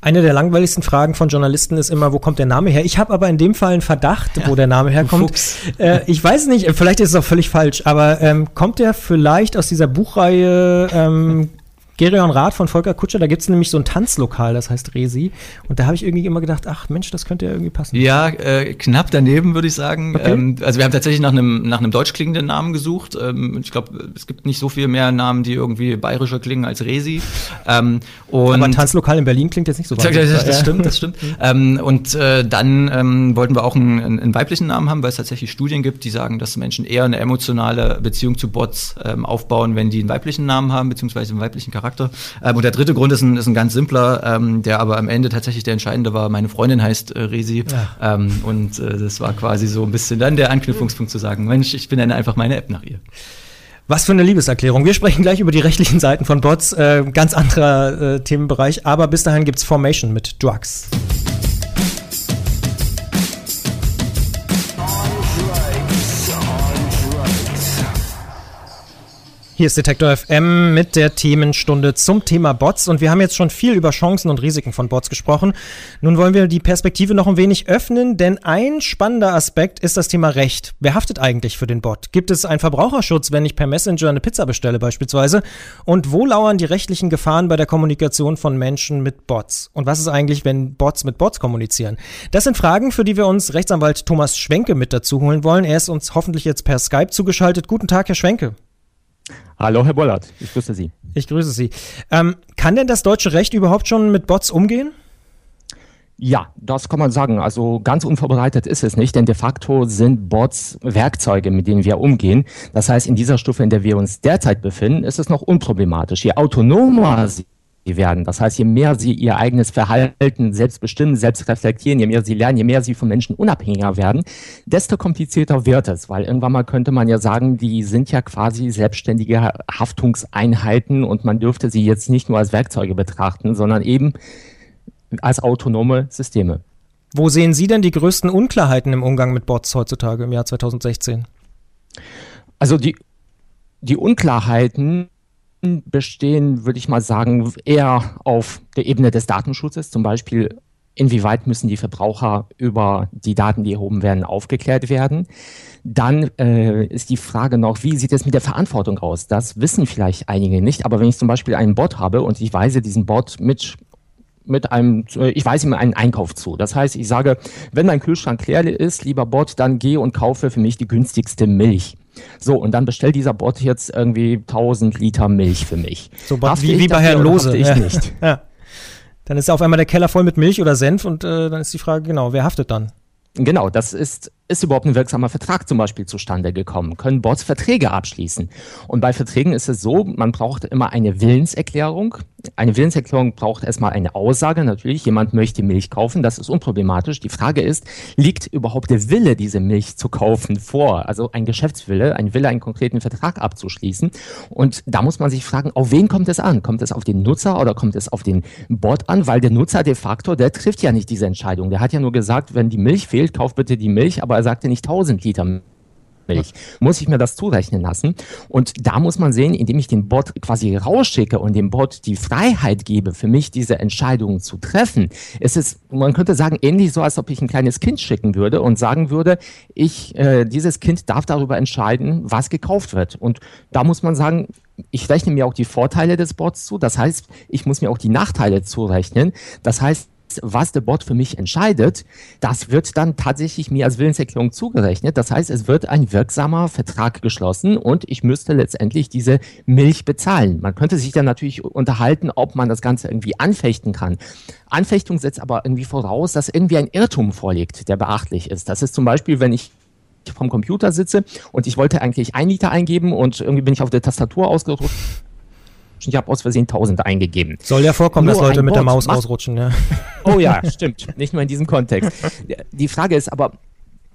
Eine der langweiligsten Fragen von Journalisten ist immer, wo kommt der Name her? Ich habe aber in dem Fall einen Verdacht, ja. wo der Name herkommt. Äh, ich weiß nicht, vielleicht ist es auch völlig falsch, aber ähm, kommt der vielleicht aus dieser Buchreihe ähm, Gerion Rath von Volker Kutscher, da gibt es nämlich so ein Tanzlokal, das heißt Resi. Und da habe ich irgendwie immer gedacht, ach Mensch, das könnte ja irgendwie passen. Ja, äh, knapp daneben, würde ich sagen. Okay. Ähm, also wir haben tatsächlich nach einem nach einem deutsch klingenden Namen gesucht. Ähm, ich glaube, es gibt nicht so viel mehr Namen, die irgendwie bayerischer klingen als Resi. Ähm, und Aber ein Tanzlokal in Berlin klingt jetzt nicht so das, das, das stimmt, das stimmt. ähm, und äh, dann ähm, wollten wir auch einen, einen, weiblichen Namen haben, weil es tatsächlich Studien gibt, die sagen, dass Menschen eher eine emotionale Beziehung zu Bots ähm, aufbauen, wenn die einen weiblichen Namen haben, beziehungsweise einen weiblichen Charakter. Charakter. Ähm, und der dritte Grund ist ein, ist ein ganz simpler, ähm, der aber am Ende tatsächlich der entscheidende war. Meine Freundin heißt äh, Resi. Ja. Ähm, und äh, das war quasi so ein bisschen dann der Anknüpfungspunkt zu sagen, Mensch, ich benenne einfach meine App nach ihr. Was für eine Liebeserklärung. Wir sprechen gleich über die rechtlichen Seiten von Bots, äh, ganz anderer äh, Themenbereich, aber bis dahin gibt's Formation mit Drugs. Hier ist Detektor FM mit der Themenstunde zum Thema Bots und wir haben jetzt schon viel über Chancen und Risiken von Bots gesprochen. Nun wollen wir die Perspektive noch ein wenig öffnen, denn ein spannender Aspekt ist das Thema Recht. Wer haftet eigentlich für den Bot? Gibt es einen Verbraucherschutz, wenn ich per Messenger eine Pizza bestelle beispielsweise? Und wo lauern die rechtlichen Gefahren bei der Kommunikation von Menschen mit Bots? Und was ist eigentlich, wenn Bots mit Bots kommunizieren? Das sind Fragen, für die wir uns Rechtsanwalt Thomas Schwenke mit dazu holen wollen. Er ist uns hoffentlich jetzt per Skype zugeschaltet. Guten Tag, Herr Schwenke. Hallo, Herr Bollert, ich grüße Sie. Ich grüße Sie. Ähm, kann denn das deutsche Recht überhaupt schon mit Bots umgehen? Ja, das kann man sagen. Also ganz unvorbereitet ist es nicht, denn de facto sind Bots Werkzeuge, mit denen wir umgehen. Das heißt, in dieser Stufe, in der wir uns derzeit befinden, ist es noch unproblematisch. Je autonomer sie werden. Das heißt, je mehr sie ihr eigenes Verhalten selbst bestimmen, selbst reflektieren, je mehr sie lernen, je mehr sie von Menschen unabhängiger werden, desto komplizierter wird es, weil irgendwann mal könnte man ja sagen, die sind ja quasi selbstständige Haftungseinheiten und man dürfte sie jetzt nicht nur als Werkzeuge betrachten, sondern eben als autonome Systeme. Wo sehen Sie denn die größten Unklarheiten im Umgang mit Bots heutzutage im Jahr 2016? Also die, die Unklarheiten bestehen, würde ich mal sagen, eher auf der Ebene des Datenschutzes. Zum Beispiel, inwieweit müssen die Verbraucher über die Daten, die erhoben werden, aufgeklärt werden. Dann äh, ist die Frage noch, wie sieht es mit der Verantwortung aus? Das wissen vielleicht einige nicht, aber wenn ich zum Beispiel einen Bot habe und ich weise diesen Bot mit mit einem, ich weise ihm einen Einkauf zu. Das heißt, ich sage, wenn mein Kühlschrank leer ist, lieber Bot, dann geh und kaufe für mich die günstigste Milch. So, und dann bestellt dieser Bot jetzt irgendwie 1000 Liter Milch für mich. So wie, wie bei Herrn Lose. Ich ja. nicht. [LAUGHS] ja. Dann ist auf einmal der Keller voll mit Milch oder Senf und äh, dann ist die Frage, genau, wer haftet dann? Genau, das ist ist überhaupt ein wirksamer Vertrag zum Beispiel zustande gekommen? Können Bots Verträge abschließen? Und bei Verträgen ist es so, man braucht immer eine Willenserklärung. Eine Willenserklärung braucht erstmal eine Aussage. Natürlich, jemand möchte Milch kaufen, das ist unproblematisch. Die Frage ist, liegt überhaupt der Wille, diese Milch zu kaufen vor? Also ein Geschäftswille, ein Wille, einen konkreten Vertrag abzuschließen. Und da muss man sich fragen, auf wen kommt es an? Kommt es auf den Nutzer oder kommt es auf den Bot an? Weil der Nutzer de facto, der trifft ja nicht diese Entscheidung. Der hat ja nur gesagt, wenn die Milch fehlt, kauf bitte die Milch, aber er sagte nicht 1000 Liter Milch. Muss ich mir das zurechnen lassen? Und da muss man sehen, indem ich den Bot quasi rausschicke und dem Bot die Freiheit gebe, für mich diese Entscheidungen zu treffen, ist es, man könnte sagen, ähnlich so, als ob ich ein kleines Kind schicken würde und sagen würde, ich, äh, dieses Kind darf darüber entscheiden, was gekauft wird. Und da muss man sagen, ich rechne mir auch die Vorteile des Bots zu. Das heißt, ich muss mir auch die Nachteile zurechnen. Das heißt, was der Bot für mich entscheidet, das wird dann tatsächlich mir als Willenserklärung zugerechnet. Das heißt, es wird ein wirksamer Vertrag geschlossen und ich müsste letztendlich diese Milch bezahlen. Man könnte sich dann natürlich unterhalten, ob man das Ganze irgendwie anfechten kann. Anfechtung setzt aber irgendwie voraus, dass irgendwie ein Irrtum vorliegt, der beachtlich ist. Das ist zum Beispiel, wenn ich vom Computer sitze und ich wollte eigentlich ein Liter eingeben und irgendwie bin ich auf der Tastatur ausgerutscht ich habe aus Versehen 1000 eingegeben. Soll ja vorkommen, nur dass Leute mit Bot der Maus ausrutschen, ja. [LAUGHS] Oh ja, stimmt. Nicht nur in diesem Kontext. Die Frage ist aber,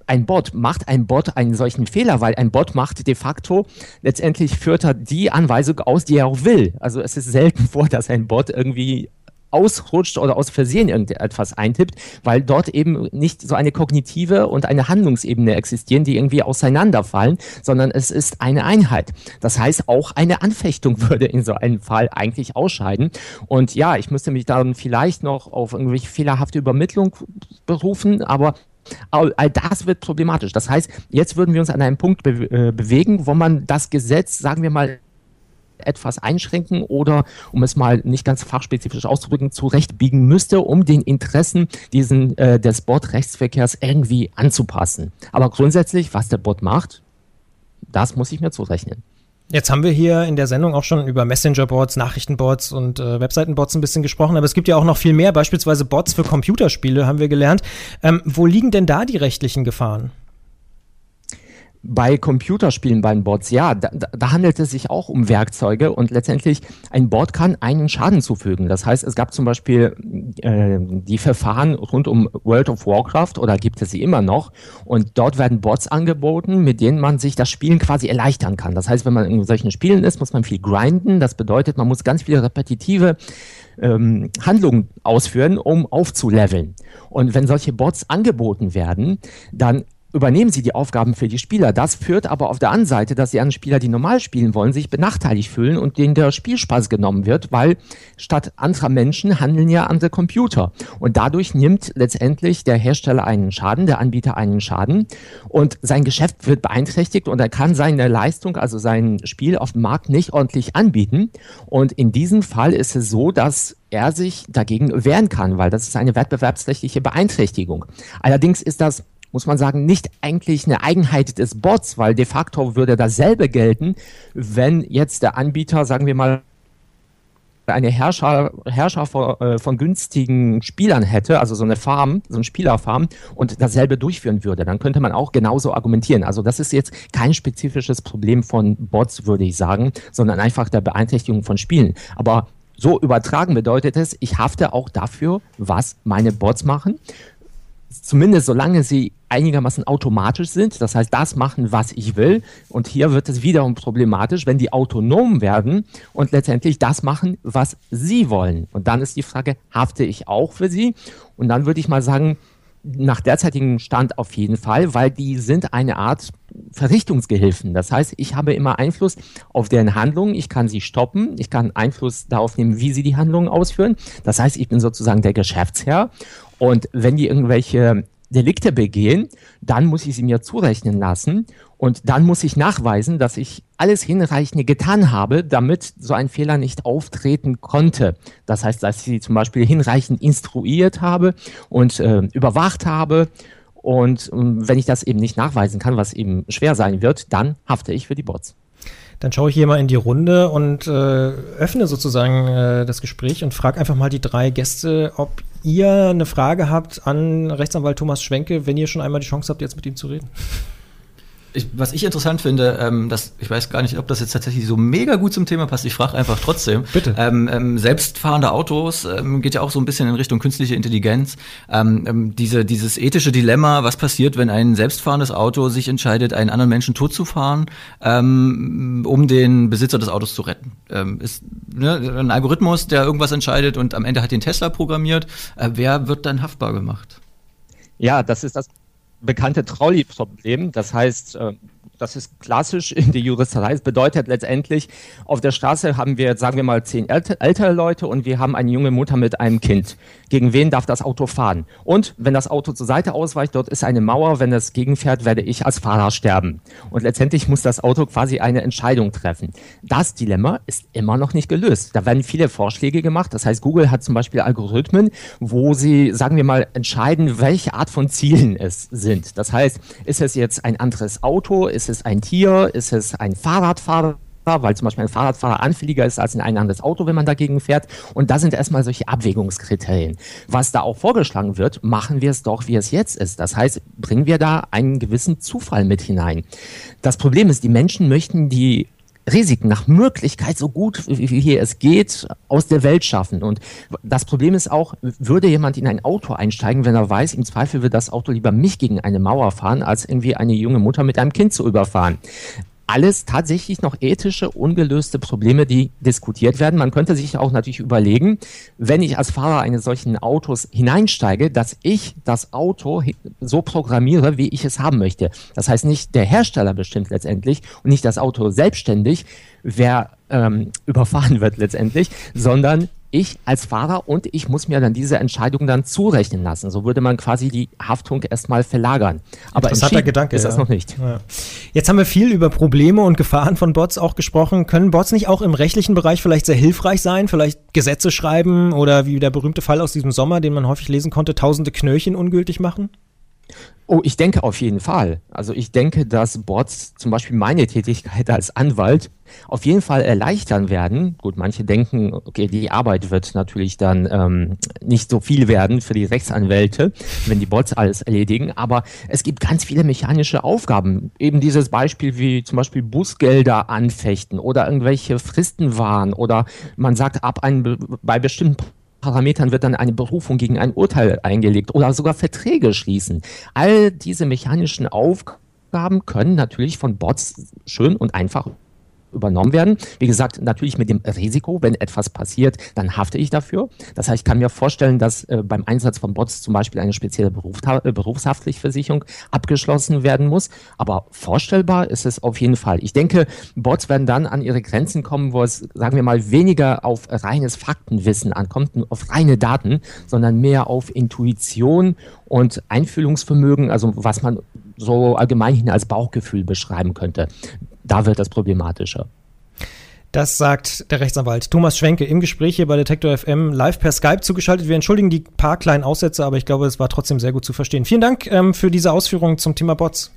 ein Bot, macht ein Bot einen solchen Fehler, weil ein Bot macht de facto, letztendlich führt er die Anweisung aus, die er auch will. Also es ist selten [LAUGHS] vor, dass ein Bot irgendwie ausrutscht oder aus Versehen irgendetwas eintippt, weil dort eben nicht so eine kognitive und eine Handlungsebene existieren, die irgendwie auseinanderfallen, sondern es ist eine Einheit. Das heißt, auch eine Anfechtung [LAUGHS] würde in so einem Fall eigentlich ausscheiden. Und ja, ich müsste mich dann vielleicht noch auf irgendwelche fehlerhafte Übermittlung berufen, aber All, das wird problematisch. Das heißt, jetzt würden wir uns an einem Punkt be äh, bewegen, wo man das Gesetz, sagen wir mal, etwas einschränken oder, um es mal nicht ganz fachspezifisch auszudrücken, zurechtbiegen müsste, um den Interessen diesen, äh, des Bot-Rechtsverkehrs irgendwie anzupassen. Aber grundsätzlich, was der Bot macht, das muss ich mir zurechnen. Jetzt haben wir hier in der Sendung auch schon über Messenger-Bots, Nachrichtenbots und äh, Webseitenbots ein bisschen gesprochen, aber es gibt ja auch noch viel mehr, beispielsweise Bots für Computerspiele, haben wir gelernt. Ähm, wo liegen denn da die rechtlichen Gefahren? Bei Computerspielen, bei den Bots, ja, da, da, handelt es sich auch um Werkzeuge und letztendlich ein Bot kann einen Schaden zufügen. Das heißt, es gab zum Beispiel äh, die Verfahren rund um World of Warcraft oder gibt es sie immer noch und dort werden Bots angeboten, mit denen man sich das Spielen quasi erleichtern kann. Das heißt, wenn man in solchen Spielen ist, muss man viel grinden. Das bedeutet, man muss ganz viele repetitive ähm, Handlungen ausführen, um aufzuleveln. Und wenn solche Bots angeboten werden, dann übernehmen sie die Aufgaben für die Spieler. Das führt aber auf der anderen Seite, dass die anderen Spieler, die normal spielen wollen, sich benachteiligt fühlen und denen der Spielspaß genommen wird, weil statt anderer Menschen handeln ja andere Computer. Und dadurch nimmt letztendlich der Hersteller einen Schaden, der Anbieter einen Schaden und sein Geschäft wird beeinträchtigt und er kann seine Leistung, also sein Spiel auf dem Markt nicht ordentlich anbieten. Und in diesem Fall ist es so, dass er sich dagegen wehren kann, weil das ist eine wettbewerbsrechtliche Beeinträchtigung. Allerdings ist das muss man sagen, nicht eigentlich eine Eigenheit des Bots, weil de facto würde dasselbe gelten, wenn jetzt der Anbieter, sagen wir mal, eine Herrscher, Herrscher von, äh, von, günstigen Spielern hätte, also so eine Farm, so eine Spielerfarm und dasselbe durchführen würde, dann könnte man auch genauso argumentieren. Also das ist jetzt kein spezifisches Problem von Bots, würde ich sagen, sondern einfach der Beeinträchtigung von Spielen. Aber so übertragen bedeutet es, ich hafte auch dafür, was meine Bots machen zumindest solange sie einigermaßen automatisch sind, das heißt das machen, was ich will. Und hier wird es wiederum problematisch, wenn die autonom werden und letztendlich das machen, was sie wollen. Und dann ist die Frage, hafte ich auch für sie? Und dann würde ich mal sagen, nach derzeitigem Stand auf jeden Fall, weil die sind eine Art Verrichtungsgehilfen. Das heißt, ich habe immer Einfluss auf deren Handlungen, ich kann sie stoppen, ich kann Einfluss darauf nehmen, wie sie die Handlungen ausführen. Das heißt, ich bin sozusagen der Geschäftsherr und wenn die irgendwelche Delikte begehen, dann muss ich sie mir zurechnen lassen und dann muss ich nachweisen, dass ich alles Hinreichende getan habe, damit so ein Fehler nicht auftreten konnte. Das heißt, dass ich sie zum Beispiel hinreichend instruiert habe und äh, überwacht habe. Und äh, wenn ich das eben nicht nachweisen kann, was eben schwer sein wird, dann hafte ich für die Bots. Dann schaue ich hier mal in die Runde und äh, öffne sozusagen äh, das Gespräch und frage einfach mal die drei Gäste, ob ihr eine Frage habt an Rechtsanwalt Thomas Schwenke, wenn ihr schon einmal die Chance habt, jetzt mit ihm zu reden. Ich, was ich interessant finde, ähm, dass ich weiß gar nicht, ob das jetzt tatsächlich so mega gut zum Thema passt. Ich frage einfach trotzdem. Bitte. Ähm, ähm, selbstfahrende Autos ähm, geht ja auch so ein bisschen in Richtung künstliche Intelligenz. Ähm, ähm, diese, dieses ethische Dilemma, was passiert, wenn ein selbstfahrendes Auto sich entscheidet, einen anderen Menschen totzufahren, ähm, um den Besitzer des Autos zu retten? Ähm, ist ne, ein Algorithmus, der irgendwas entscheidet und am Ende hat den Tesla programmiert. Äh, wer wird dann haftbar gemacht? Ja, das ist das bekannte Trolley-Problem. Das heißt, äh, das ist klassisch in der Juristerei. Das bedeutet letztendlich, auf der Straße haben wir, sagen wir mal, zehn ältere Leute und wir haben eine junge Mutter mit einem Kind. Gegen wen darf das Auto fahren? Und wenn das Auto zur Seite ausweicht, dort ist eine Mauer. Wenn es gegenfährt, werde ich als Fahrer sterben. Und letztendlich muss das Auto quasi eine Entscheidung treffen. Das Dilemma ist immer noch nicht gelöst. Da werden viele Vorschläge gemacht. Das heißt, Google hat zum Beispiel Algorithmen, wo sie, sagen wir mal, entscheiden, welche Art von Zielen es sind. Das heißt, ist es jetzt ein anderes Auto? Ist es ein Tier? Ist es ein Fahrradfahrer? weil zum Beispiel ein Fahrradfahrer anfälliger ist als ein anderes Auto, wenn man dagegen fährt. Und da sind erstmal solche Abwägungskriterien. Was da auch vorgeschlagen wird, machen wir es doch, wie es jetzt ist. Das heißt, bringen wir da einen gewissen Zufall mit hinein. Das Problem ist, die Menschen möchten die Risiken nach Möglichkeit so gut wie hier es geht aus der Welt schaffen. Und das Problem ist auch, würde jemand in ein Auto einsteigen, wenn er weiß, im Zweifel wird das Auto lieber mich gegen eine Mauer fahren, als irgendwie eine junge Mutter mit einem Kind zu überfahren alles tatsächlich noch ethische, ungelöste Probleme, die diskutiert werden. Man könnte sich auch natürlich überlegen, wenn ich als Fahrer eines solchen Autos hineinsteige, dass ich das Auto so programmiere, wie ich es haben möchte. Das heißt, nicht der Hersteller bestimmt letztendlich und nicht das Auto selbstständig, wer ähm, überfahren wird letztendlich, sondern ich als Fahrer und ich muss mir dann diese Entscheidung dann zurechnen lassen. So würde man quasi die Haftung erstmal verlagern. Aber interessanter Gedanke ist das noch nicht. Ja. Jetzt haben wir viel über Probleme und Gefahren von Bots auch gesprochen. Können Bots nicht auch im rechtlichen Bereich vielleicht sehr hilfreich sein? Vielleicht Gesetze schreiben oder wie der berühmte Fall aus diesem Sommer, den man häufig lesen konnte, tausende Knöllchen ungültig machen? Oh, ich denke auf jeden Fall. Also ich denke, dass Bots zum Beispiel meine Tätigkeit als Anwalt auf jeden Fall erleichtern werden. Gut, manche denken, okay, die Arbeit wird natürlich dann ähm, nicht so viel werden für die Rechtsanwälte, wenn die Bots alles erledigen. Aber es gibt ganz viele mechanische Aufgaben. Eben dieses Beispiel wie zum Beispiel Busgelder anfechten oder irgendwelche Fristen wahren oder man sagt ab einem, bei bestimmten Parametern wird dann eine Berufung gegen ein Urteil eingelegt oder sogar Verträge schließen. All diese mechanischen Aufgaben können natürlich von Bots schön und einfach übernommen werden. Wie gesagt, natürlich mit dem Risiko, wenn etwas passiert, dann hafte ich dafür. Das heißt, ich kann mir vorstellen, dass äh, beim Einsatz von Bots zum Beispiel eine spezielle Berufsha äh, Berufshaftpflichtversicherung abgeschlossen werden muss. Aber vorstellbar ist es auf jeden Fall. Ich denke, Bots werden dann an ihre Grenzen kommen, wo es, sagen wir mal, weniger auf reines Faktenwissen ankommt, auf reine Daten, sondern mehr auf Intuition und Einfühlungsvermögen, also was man so allgemeinhin als Bauchgefühl beschreiben könnte da wird das problematischer. Das sagt der Rechtsanwalt Thomas Schwenke im Gespräch hier bei Detektor FM live per Skype zugeschaltet. Wir entschuldigen die paar kleinen Aussätze, aber ich glaube, es war trotzdem sehr gut zu verstehen. Vielen Dank ähm, für diese Ausführungen zum Thema Bots.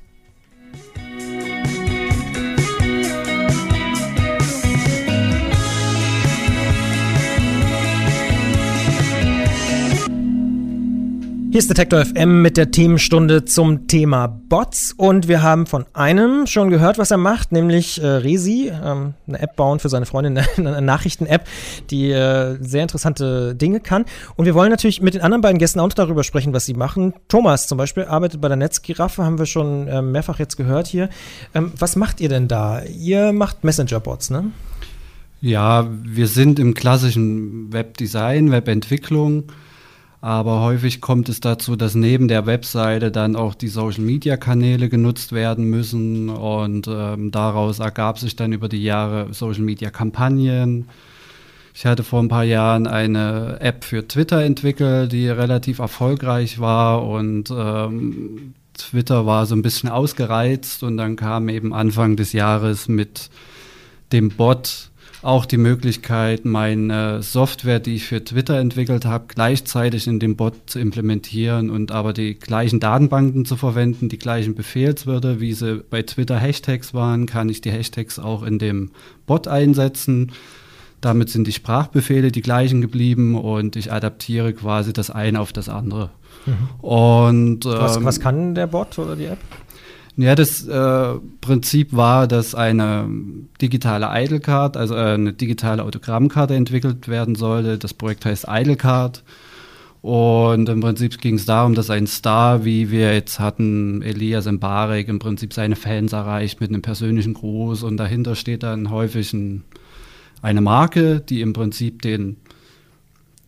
Hier ist Detektor FM mit der Themenstunde zum Thema Bots und wir haben von einem schon gehört, was er macht, nämlich äh, Resi, ähm, eine App bauen für seine Freundin, [LAUGHS] eine Nachrichten-App, die äh, sehr interessante Dinge kann. Und wir wollen natürlich mit den anderen beiden Gästen auch darüber sprechen, was sie machen. Thomas zum Beispiel arbeitet bei der Netzgiraffe, haben wir schon äh, mehrfach jetzt gehört hier. Ähm, was macht ihr denn da? Ihr macht Messenger-Bots, ne? Ja, wir sind im klassischen Webdesign, Webentwicklung. Aber häufig kommt es dazu, dass neben der Webseite dann auch die Social-Media-Kanäle genutzt werden müssen. Und ähm, daraus ergab sich dann über die Jahre Social-Media-Kampagnen. Ich hatte vor ein paar Jahren eine App für Twitter entwickelt, die relativ erfolgreich war. Und ähm, Twitter war so ein bisschen ausgereizt. Und dann kam eben Anfang des Jahres mit dem Bot auch die Möglichkeit, meine Software, die ich für Twitter entwickelt habe, gleichzeitig in dem Bot zu implementieren und aber die gleichen Datenbanken zu verwenden, die gleichen Befehlswörter, wie sie bei Twitter Hashtags waren, kann ich die Hashtags auch in dem Bot einsetzen. Damit sind die Sprachbefehle die gleichen geblieben und ich adaptiere quasi das eine auf das andere. Mhm. Und, ähm, was, was kann der Bot oder die App? Ja, das äh, Prinzip war, dass eine digitale Idlecard, also äh, eine digitale Autogrammkarte entwickelt werden sollte. Das Projekt heißt Idlecard. Und im Prinzip ging es darum, dass ein Star, wie wir jetzt hatten, Elias Mbarek, im Prinzip seine Fans erreicht mit einem persönlichen Gruß. Und dahinter steht dann häufig ein, eine Marke, die im Prinzip den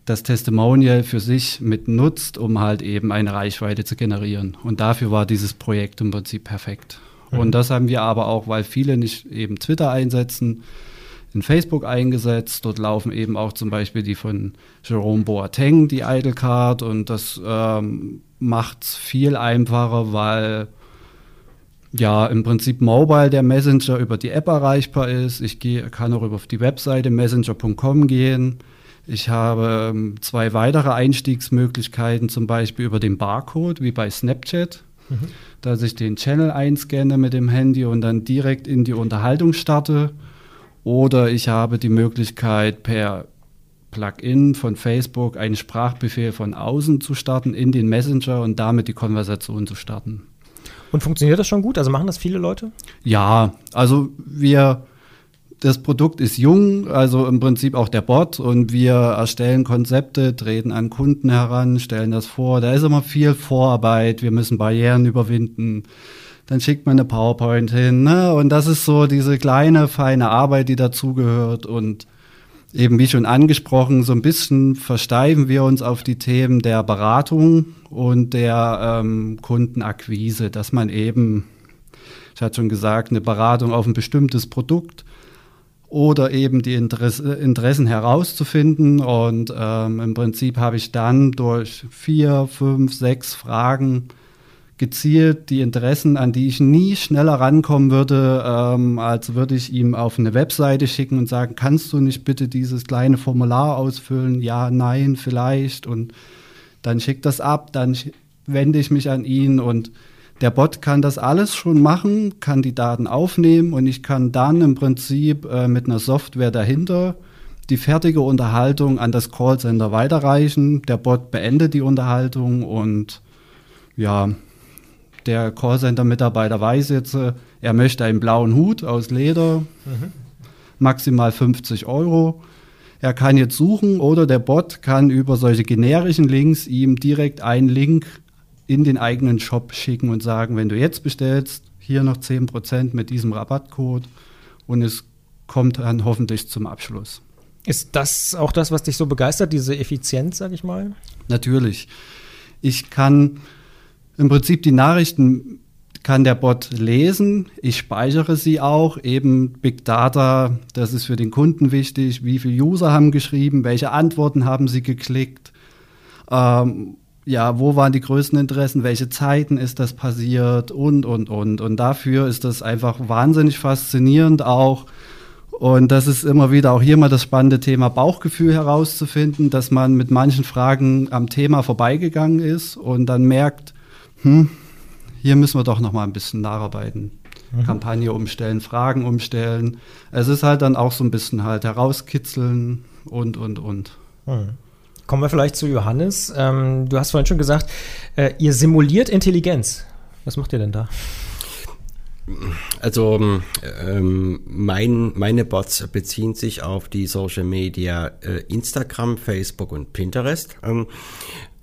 das Testimonial für sich mit nutzt, um halt eben eine Reichweite zu generieren. Und dafür war dieses Projekt im Prinzip perfekt. Mhm. Und das haben wir aber auch, weil viele nicht eben Twitter einsetzen, in Facebook eingesetzt. Dort laufen eben auch zum Beispiel die von Jerome Boateng, die Idle Card. Und das ähm, macht es viel einfacher, weil ja im Prinzip Mobile der Messenger über die App erreichbar ist. Ich geh, kann auch über die Webseite messenger.com gehen ich habe ähm, zwei weitere Einstiegsmöglichkeiten, zum Beispiel über den Barcode, wie bei Snapchat, mhm. dass ich den Channel einscanne mit dem Handy und dann direkt in die Unterhaltung starte. Oder ich habe die Möglichkeit, per Plugin von Facebook einen Sprachbefehl von außen zu starten in den Messenger und damit die Konversation zu starten. Und funktioniert das schon gut? Also machen das viele Leute? Ja, also wir das Produkt ist jung, also im Prinzip auch der Bot und wir erstellen Konzepte, treten an Kunden heran, stellen das vor. Da ist immer viel Vorarbeit, wir müssen Barrieren überwinden. Dann schickt man eine PowerPoint hin, ne? Und das ist so diese kleine, feine Arbeit, die dazugehört. Und eben wie schon angesprochen, so ein bisschen versteifen wir uns auf die Themen der Beratung und der ähm, Kundenakquise, dass man eben, ich hatte schon gesagt, eine Beratung auf ein bestimmtes Produkt oder eben die Interesse, Interessen herauszufinden. Und ähm, im Prinzip habe ich dann durch vier, fünf, sechs Fragen gezielt die Interessen, an die ich nie schneller rankommen würde, ähm, als würde ich ihm auf eine Webseite schicken und sagen, kannst du nicht bitte dieses kleine Formular ausfüllen? Ja, nein, vielleicht. Und dann schickt das ab, dann wende ich mich an ihn und der Bot kann das alles schon machen, kann die Daten aufnehmen und ich kann dann im Prinzip äh, mit einer Software dahinter die fertige Unterhaltung an das Callcenter weiterreichen. Der Bot beendet die Unterhaltung und ja, der Callcenter-Mitarbeiter weiß jetzt, äh, er möchte einen blauen Hut aus Leder, mhm. maximal 50 Euro. Er kann jetzt suchen oder der Bot kann über solche generischen Links ihm direkt einen Link in den eigenen Shop schicken und sagen, wenn du jetzt bestellst, hier noch 10% mit diesem Rabattcode und es kommt dann hoffentlich zum Abschluss. Ist das auch das, was dich so begeistert, diese Effizienz, sag ich mal? Natürlich. Ich kann im Prinzip die Nachrichten kann der Bot lesen. Ich speichere sie auch. Eben Big Data, das ist für den Kunden wichtig. Wie viele User haben geschrieben? Welche Antworten haben sie geklickt? Ähm, ja, wo waren die größten Interessen, welche Zeiten ist das passiert und, und, und. Und dafür ist das einfach wahnsinnig faszinierend auch. Und das ist immer wieder auch hier mal das spannende Thema Bauchgefühl herauszufinden, dass man mit manchen Fragen am Thema vorbeigegangen ist und dann merkt, hm, hier müssen wir doch noch mal ein bisschen nacharbeiten. Mhm. Kampagne umstellen, Fragen umstellen. Es ist halt dann auch so ein bisschen halt herauskitzeln und, und, und. Mhm. Kommen wir vielleicht zu Johannes. Ähm, du hast vorhin schon gesagt, äh, ihr simuliert Intelligenz. Was macht ihr denn da? Also ähm, mein, meine Bots beziehen sich auf die Social Media äh, Instagram, Facebook und Pinterest. Ähm,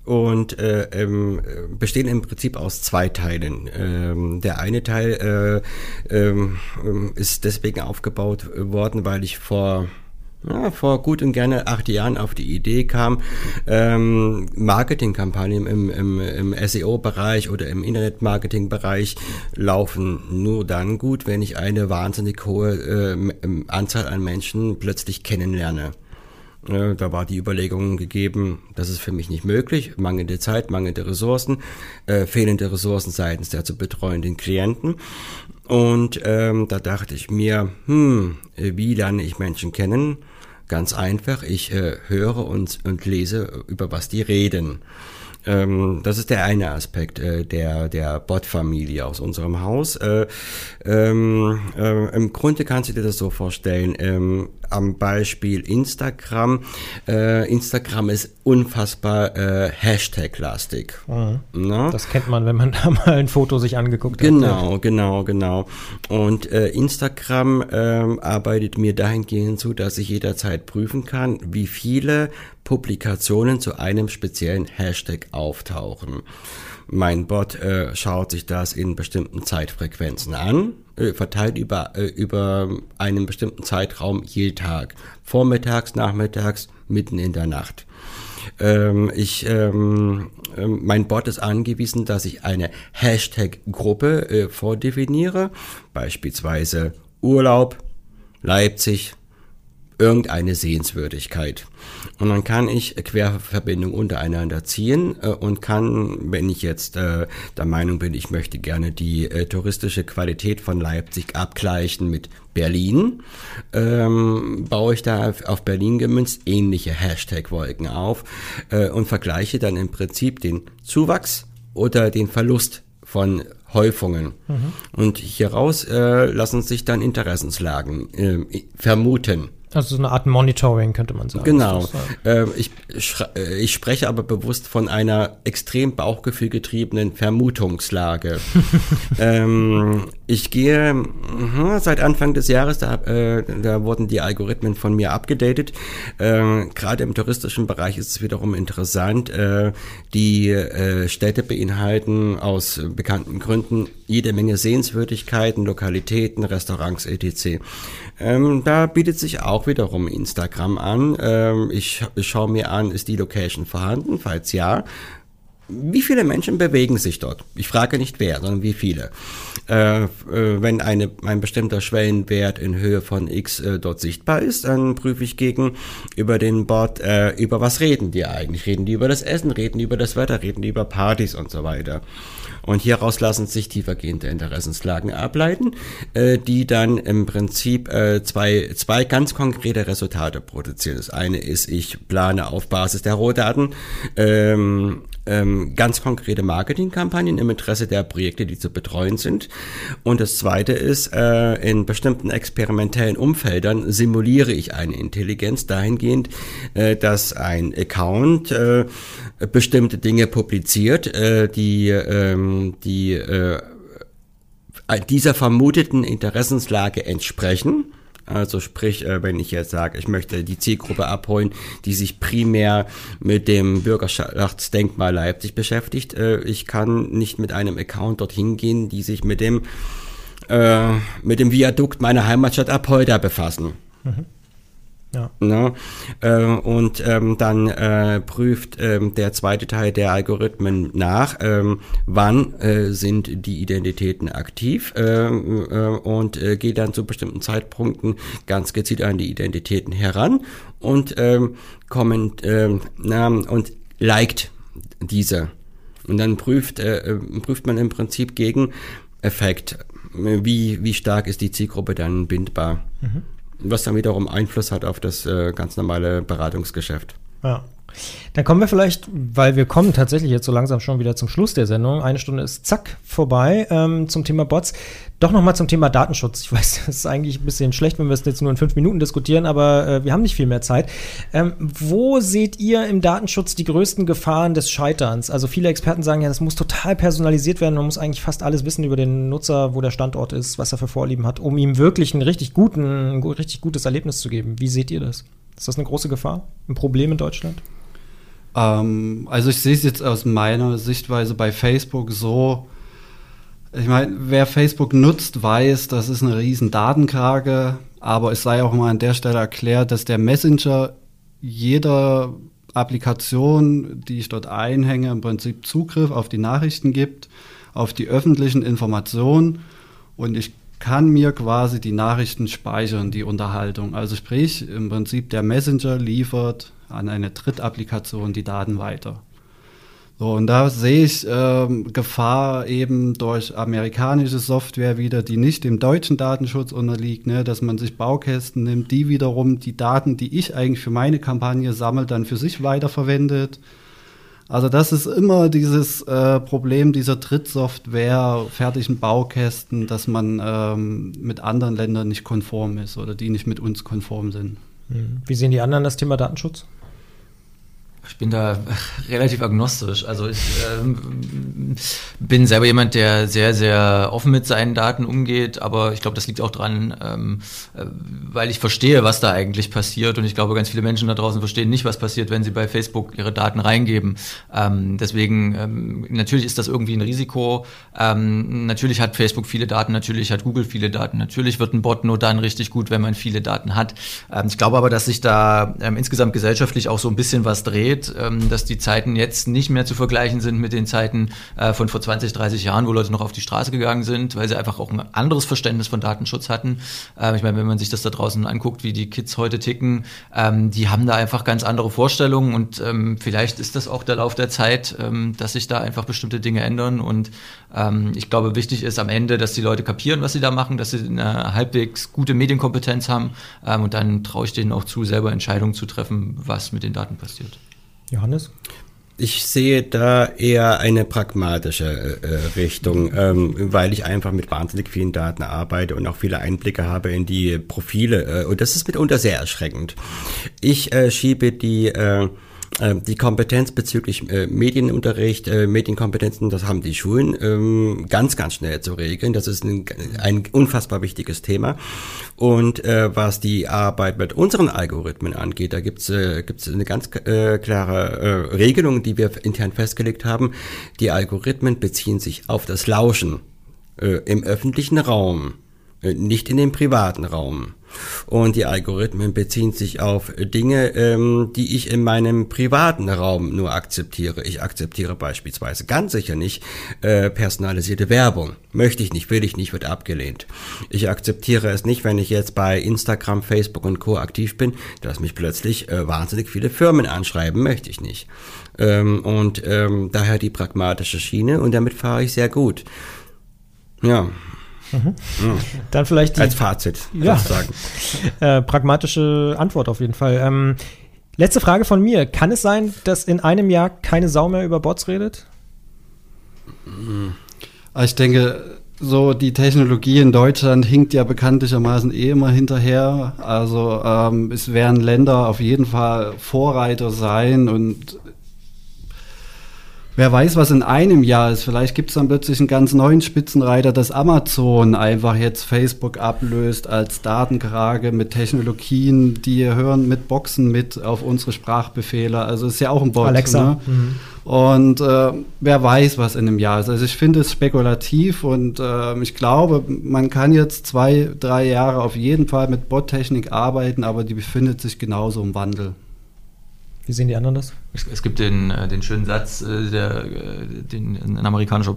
und äh, ähm, bestehen im Prinzip aus zwei Teilen. Ähm, der eine Teil äh, ähm, ist deswegen aufgebaut worden, weil ich vor ja, vor gut und gerne acht Jahren auf die Idee kam, ähm, Marketingkampagnen im, im, im SEO-Bereich oder im Internet-Marketing-Bereich laufen nur dann gut, wenn ich eine wahnsinnig hohe äh, Anzahl an Menschen plötzlich kennenlerne. Da war die Überlegung gegeben, das ist für mich nicht möglich, mangelnde Zeit, mangelnde Ressourcen, äh, fehlende Ressourcen seitens der zu betreuenden Klienten. Und ähm, da dachte ich mir, hm, wie lerne ich Menschen kennen? Ganz einfach, ich äh, höre und, und lese, über was die reden. Ähm, das ist der eine Aspekt äh, der, der Bot-Familie aus unserem Haus. Äh, ähm, äh, Im Grunde kannst du dir das so vorstellen, ähm, am Beispiel Instagram. Äh, Instagram ist unfassbar äh, Hashtag-lastig. Mhm. Das kennt man, wenn man [LAUGHS] da mal ein Foto sich angeguckt hat. Genau, genau, genau. Und äh, Instagram ähm, arbeitet mir dahingehend zu, dass ich jederzeit prüfen kann, wie viele Publikationen zu einem speziellen Hashtag auftauchen. Mein Bot äh, schaut sich das in bestimmten Zeitfrequenzen an, äh, verteilt über, äh, über einen bestimmten Zeitraum je Tag. Vormittags, nachmittags, mitten in der Nacht. Ähm, ich, ähm, äh, mein Bot ist angewiesen, dass ich eine Hashtag-Gruppe äh, vordefiniere, beispielsweise Urlaub, Leipzig, irgendeine Sehenswürdigkeit. Und dann kann ich Querverbindungen untereinander ziehen äh, und kann, wenn ich jetzt äh, der Meinung bin, ich möchte gerne die äh, touristische Qualität von Leipzig abgleichen mit Berlin, ähm, baue ich da auf Berlin gemünzt ähnliche Hashtag-Wolken auf äh, und vergleiche dann im Prinzip den Zuwachs oder den Verlust von Häufungen. Mhm. Und hieraus äh, lassen sich dann Interessenslagen äh, vermuten. Also so eine Art Monitoring könnte man sagen. Genau. Ähm, ich, äh, ich spreche aber bewusst von einer extrem bauchgefühlgetriebenen Vermutungslage. [LAUGHS] ähm, ich gehe mh, seit Anfang des Jahres, da, äh, da wurden die Algorithmen von mir abgedatet. Äh, Gerade im touristischen Bereich ist es wiederum interessant. Äh, die Städte beinhalten aus bekannten Gründen jede Menge Sehenswürdigkeiten, Lokalitäten, Restaurants etc. Ähm, da bietet sich auch wiederum Instagram an. Ähm, ich, ich schaue mir an, ist die Location vorhanden? Falls ja, wie viele Menschen bewegen sich dort? Ich frage nicht wer, sondern wie viele. Äh, äh, wenn eine, ein bestimmter Schwellenwert in Höhe von x äh, dort sichtbar ist, dann prüfe ich gegen über den Bot, äh, über was reden die eigentlich? Reden die über das Essen, reden die über das Wetter, reden die über Partys und so weiter. Und hieraus lassen sich tiefergehende Interessenslagen ableiten, äh, die dann im Prinzip äh, zwei, zwei ganz konkrete Resultate produzieren. Das eine ist, ich plane auf Basis der Rohdaten ähm, ähm, ganz konkrete Marketingkampagnen im Interesse der Projekte, die zu betreuen sind. Und das zweite ist, äh, in bestimmten experimentellen Umfeldern simuliere ich eine Intelligenz dahingehend, äh, dass ein Account äh, bestimmte Dinge publiziert, äh, die, ähm, die äh, dieser vermuteten Interessenslage entsprechen. Also sprich, äh, wenn ich jetzt sage, ich möchte die Zielgruppe abholen, die sich primär mit dem Bürgerschaftsdenkmal Leipzig beschäftigt. Äh, ich kann nicht mit einem Account dorthin gehen, die sich mit dem äh, mit dem Viadukt meiner Heimatstadt Apolda befassen. Mhm. Ja. Ne? Äh, und ähm, dann äh, prüft ähm, der zweite Teil der Algorithmen nach, ähm, wann äh, sind die Identitäten aktiv ähm, äh, und äh, geht dann zu bestimmten Zeitpunkten ganz gezielt an die Identitäten heran und ähm, kommen ähm, na, und liked diese. Und dann prüft, äh, äh prüft man im Prinzip gegen Effekt, wie, wie stark ist die Zielgruppe dann bindbar. Mhm was dann wiederum Einfluss hat auf das äh, ganz normale Beratungsgeschäft. Ja. Dann kommen wir vielleicht, weil wir kommen tatsächlich jetzt so langsam schon wieder zum Schluss der Sendung. Eine Stunde ist zack vorbei ähm, zum Thema Bots. Doch nochmal zum Thema Datenschutz. Ich [LAUGHS] weiß, das ist eigentlich ein bisschen schlecht, wenn wir es jetzt nur in fünf Minuten diskutieren, aber äh, wir haben nicht viel mehr Zeit. Ähm, wo seht ihr im Datenschutz die größten Gefahren des Scheiterns? Also viele Experten sagen ja, das muss total personalisiert werden. Man muss eigentlich fast alles wissen über den Nutzer, wo der Standort ist, was er für Vorlieben hat, um ihm wirklich ein richtig guten, ein richtig gutes Erlebnis zu geben. Wie seht ihr das? Ist das eine große Gefahr? Ein Problem in Deutschland? Ähm, also ich sehe es jetzt aus meiner Sichtweise bei Facebook so, ich meine, wer Facebook nutzt, weiß, das ist eine riesen Datenkrake, aber es sei auch mal an der Stelle erklärt, dass der Messenger jeder Applikation, die ich dort einhänge, im Prinzip Zugriff auf die Nachrichten gibt, auf die öffentlichen Informationen und ich kann mir quasi die Nachrichten speichern, die Unterhaltung. Also sprich, im Prinzip der Messenger liefert an eine Drittapplikation die Daten weiter. So, und da sehe ich ähm, Gefahr eben durch amerikanische Software wieder, die nicht dem deutschen Datenschutz unterliegt, ne, dass man sich Baukästen nimmt, die wiederum die Daten, die ich eigentlich für meine Kampagne sammle, dann für sich weiterverwendet. Also das ist immer dieses äh, Problem dieser Drittsoftware, fertigen Baukästen, dass man ähm, mit anderen Ländern nicht konform ist oder die nicht mit uns konform sind. Hm. Wie sehen die anderen das Thema Datenschutz? Ich bin da [LAUGHS] relativ agnostisch. Also ich ähm, bin selber jemand, der sehr, sehr offen mit seinen Daten umgeht, aber ich glaube, das liegt auch dran, ähm, äh, weil ich verstehe, was da eigentlich passiert und ich glaube, ganz viele Menschen da draußen verstehen nicht, was passiert, wenn sie bei Facebook ihre Daten reingeben. Ähm, deswegen, ähm, natürlich ist das irgendwie ein Risiko. Ähm, natürlich hat Facebook viele Daten, natürlich hat Google viele Daten, natürlich wird ein Bot nur dann richtig gut, wenn man viele Daten hat. Ähm, ich glaube aber, dass sich da insgesamt gesellschaftlich auch so ein bisschen was dreht geht, ähm, dass die Zeiten jetzt nicht mehr zu vergleichen sind mit den Zeiten äh, von vor 20, 30 Jahren, wo Leute noch auf die Straße gegangen sind, weil sie einfach auch ein anderes Verständnis von Datenschutz hatten. Ähm, ich meine, wenn man sich das da draußen anguckt, wie die Kids heute ticken, ähm, die haben da einfach ganz andere Vorstellungen und vielleicht ist das auch der Lauf der Zeit, dass sich da einfach bestimmte Dinge ändern und ich glaube, wichtig ist am Ende, dass die Leute kapieren, was sie da machen, dass sie eine halbwegs gute Medienkompetenz haben und dann traue ich denen auch zu, selber Entscheidungen zu treffen, was mit den Daten passiert. Johannes? Ich sehe da eher eine pragmatische äh, Richtung, ähm, weil ich einfach mit wahnsinnig vielen Daten arbeite und auch viele Einblicke habe in die Profile. Äh, und das ist mitunter sehr erschreckend. Ich äh, schiebe die äh, die Kompetenz bezüglich äh, Medienunterricht, äh, Medienkompetenzen, das haben die Schulen ähm, ganz, ganz schnell zu regeln. Das ist ein, ein unfassbar wichtiges Thema. Und äh, was die Arbeit mit unseren Algorithmen angeht, da gibt's äh, gibt's eine ganz äh, klare äh, Regelung, die wir intern festgelegt haben. Die Algorithmen beziehen sich auf das Lauschen im öffentlichen Raum, nicht in dem privaten Raum. Und die Algorithmen beziehen sich auf Dinge, ähm, die ich in meinem privaten Raum nur akzeptiere. Ich akzeptiere beispielsweise ganz sicher nicht äh, personalisierte Werbung. Möchte ich nicht, will ich nicht, wird abgelehnt. Ich akzeptiere es nicht, wenn ich jetzt bei Instagram, Facebook und Co. aktiv bin, dass mich plötzlich äh, wahnsinnig viele Firmen anschreiben. Möchte ich nicht. Ähm, und ähm, daher die pragmatische Schiene und damit fahre ich sehr gut. Ja, Mhm. Dann vielleicht die, als Fazit ja, sagen. [LAUGHS] Äh, pragmatische Antwort auf jeden Fall. Ähm, letzte Frage von mir: Kann es sein, dass in einem Jahr keine Sau mehr über Bots redet? Ah, ich denke, so die Technologie in Deutschland hinkt ja bekanntlichermaßen eh immer hinterher. Also ähm, es werden Länder auf jeden Fall Vorreiter sein und Wer weiß, was in einem Jahr ist. Vielleicht gibt es dann plötzlich einen ganz neuen Spitzenreiter, dass Amazon einfach jetzt Facebook ablöst als Datenkrage mit Technologien, die hören mit Boxen mit auf unsere Sprachbefehle. Also ist ja auch ein Bot. Alexa. Ne? Mhm. Und äh, wer weiß, was in einem Jahr ist. Also ich finde es spekulativ und äh, ich glaube, man kann jetzt zwei, drei Jahre auf jeden Fall mit Bottechnik arbeiten, aber die befindet sich genauso im Wandel. Wie sehen die anderen das? Es, es gibt den, äh, den schönen Satz, äh, der, äh, den ein amerikanischer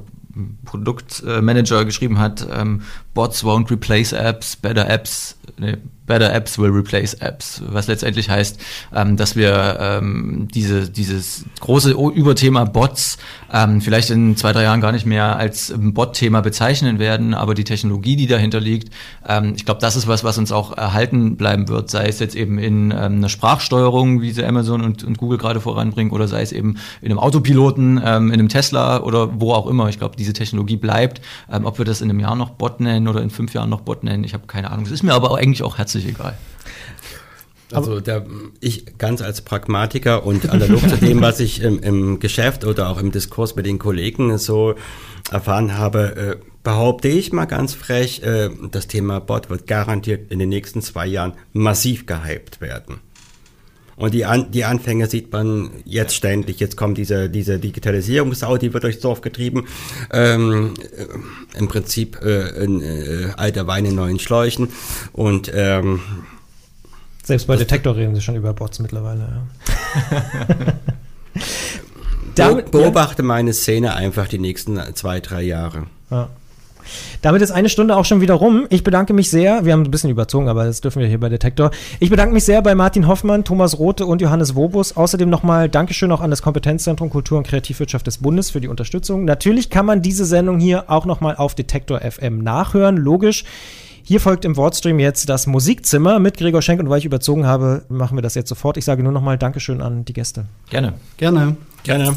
Produktmanager geschrieben hat: ähm, Bots won't replace apps, better apps, nee, better apps will replace apps. Was letztendlich heißt, ähm, dass wir ähm, diese, dieses große Überthema Bots ähm, vielleicht in zwei, drei Jahren gar nicht mehr als Bot-Thema bezeichnen werden, aber die Technologie, die dahinter liegt, ähm, ich glaube, das ist was, was uns auch erhalten bleiben wird, sei es jetzt eben in ähm, einer Sprachsteuerung, wie sie Amazon und, und Google gerade voranbringen, oder sei es eben in einem Autopiloten, ähm, in einem Tesla oder wo auch immer. Ich glaube, diese Technologie bleibt. Ob wir das in einem Jahr noch Bot nennen oder in fünf Jahren noch Bot nennen, ich habe keine Ahnung. Das ist mir aber eigentlich auch herzlich egal. Also da, ich ganz als Pragmatiker und analog zu dem, was ich im, im, Geschäft oder auch im Diskurs mit den Kollegen so erfahren habe, äh, behaupte ich mal ganz frech, äh, das Thema Bot wird garantiert in den nächsten zwei Jahren massiv gehypt werden. Und die, An die Anfänge sieht man jetzt ständig. Jetzt kommt diese, diese Digitalisierungssau, die wird durchs Dorf getrieben. Ähm, äh, Im Prinzip äh, ein, äh, alter Wein in neuen Schläuchen. Und ähm, selbst bei Detektor reden sie schon über Bots mittlerweile. Ja. [LAUGHS] Damit, beobachte ja. meine Szene einfach die nächsten zwei, drei Jahre. Ja. Damit ist eine Stunde auch schon wieder rum. Ich bedanke mich sehr. Wir haben ein bisschen überzogen, aber das dürfen wir hier bei Detektor. Ich bedanke mich sehr bei Martin Hoffmann, Thomas Rote und Johannes Wobus. Außerdem nochmal Dankeschön auch an das Kompetenzzentrum Kultur und Kreativwirtschaft des Bundes für die Unterstützung. Natürlich kann man diese Sendung hier auch nochmal auf Detektor FM nachhören. Logisch. Hier folgt im Wordstream jetzt das Musikzimmer mit Gregor Schenk und weil ich überzogen habe, machen wir das jetzt sofort. Ich sage nur nochmal Dankeschön an die Gäste. Gerne. Gerne. Gerne.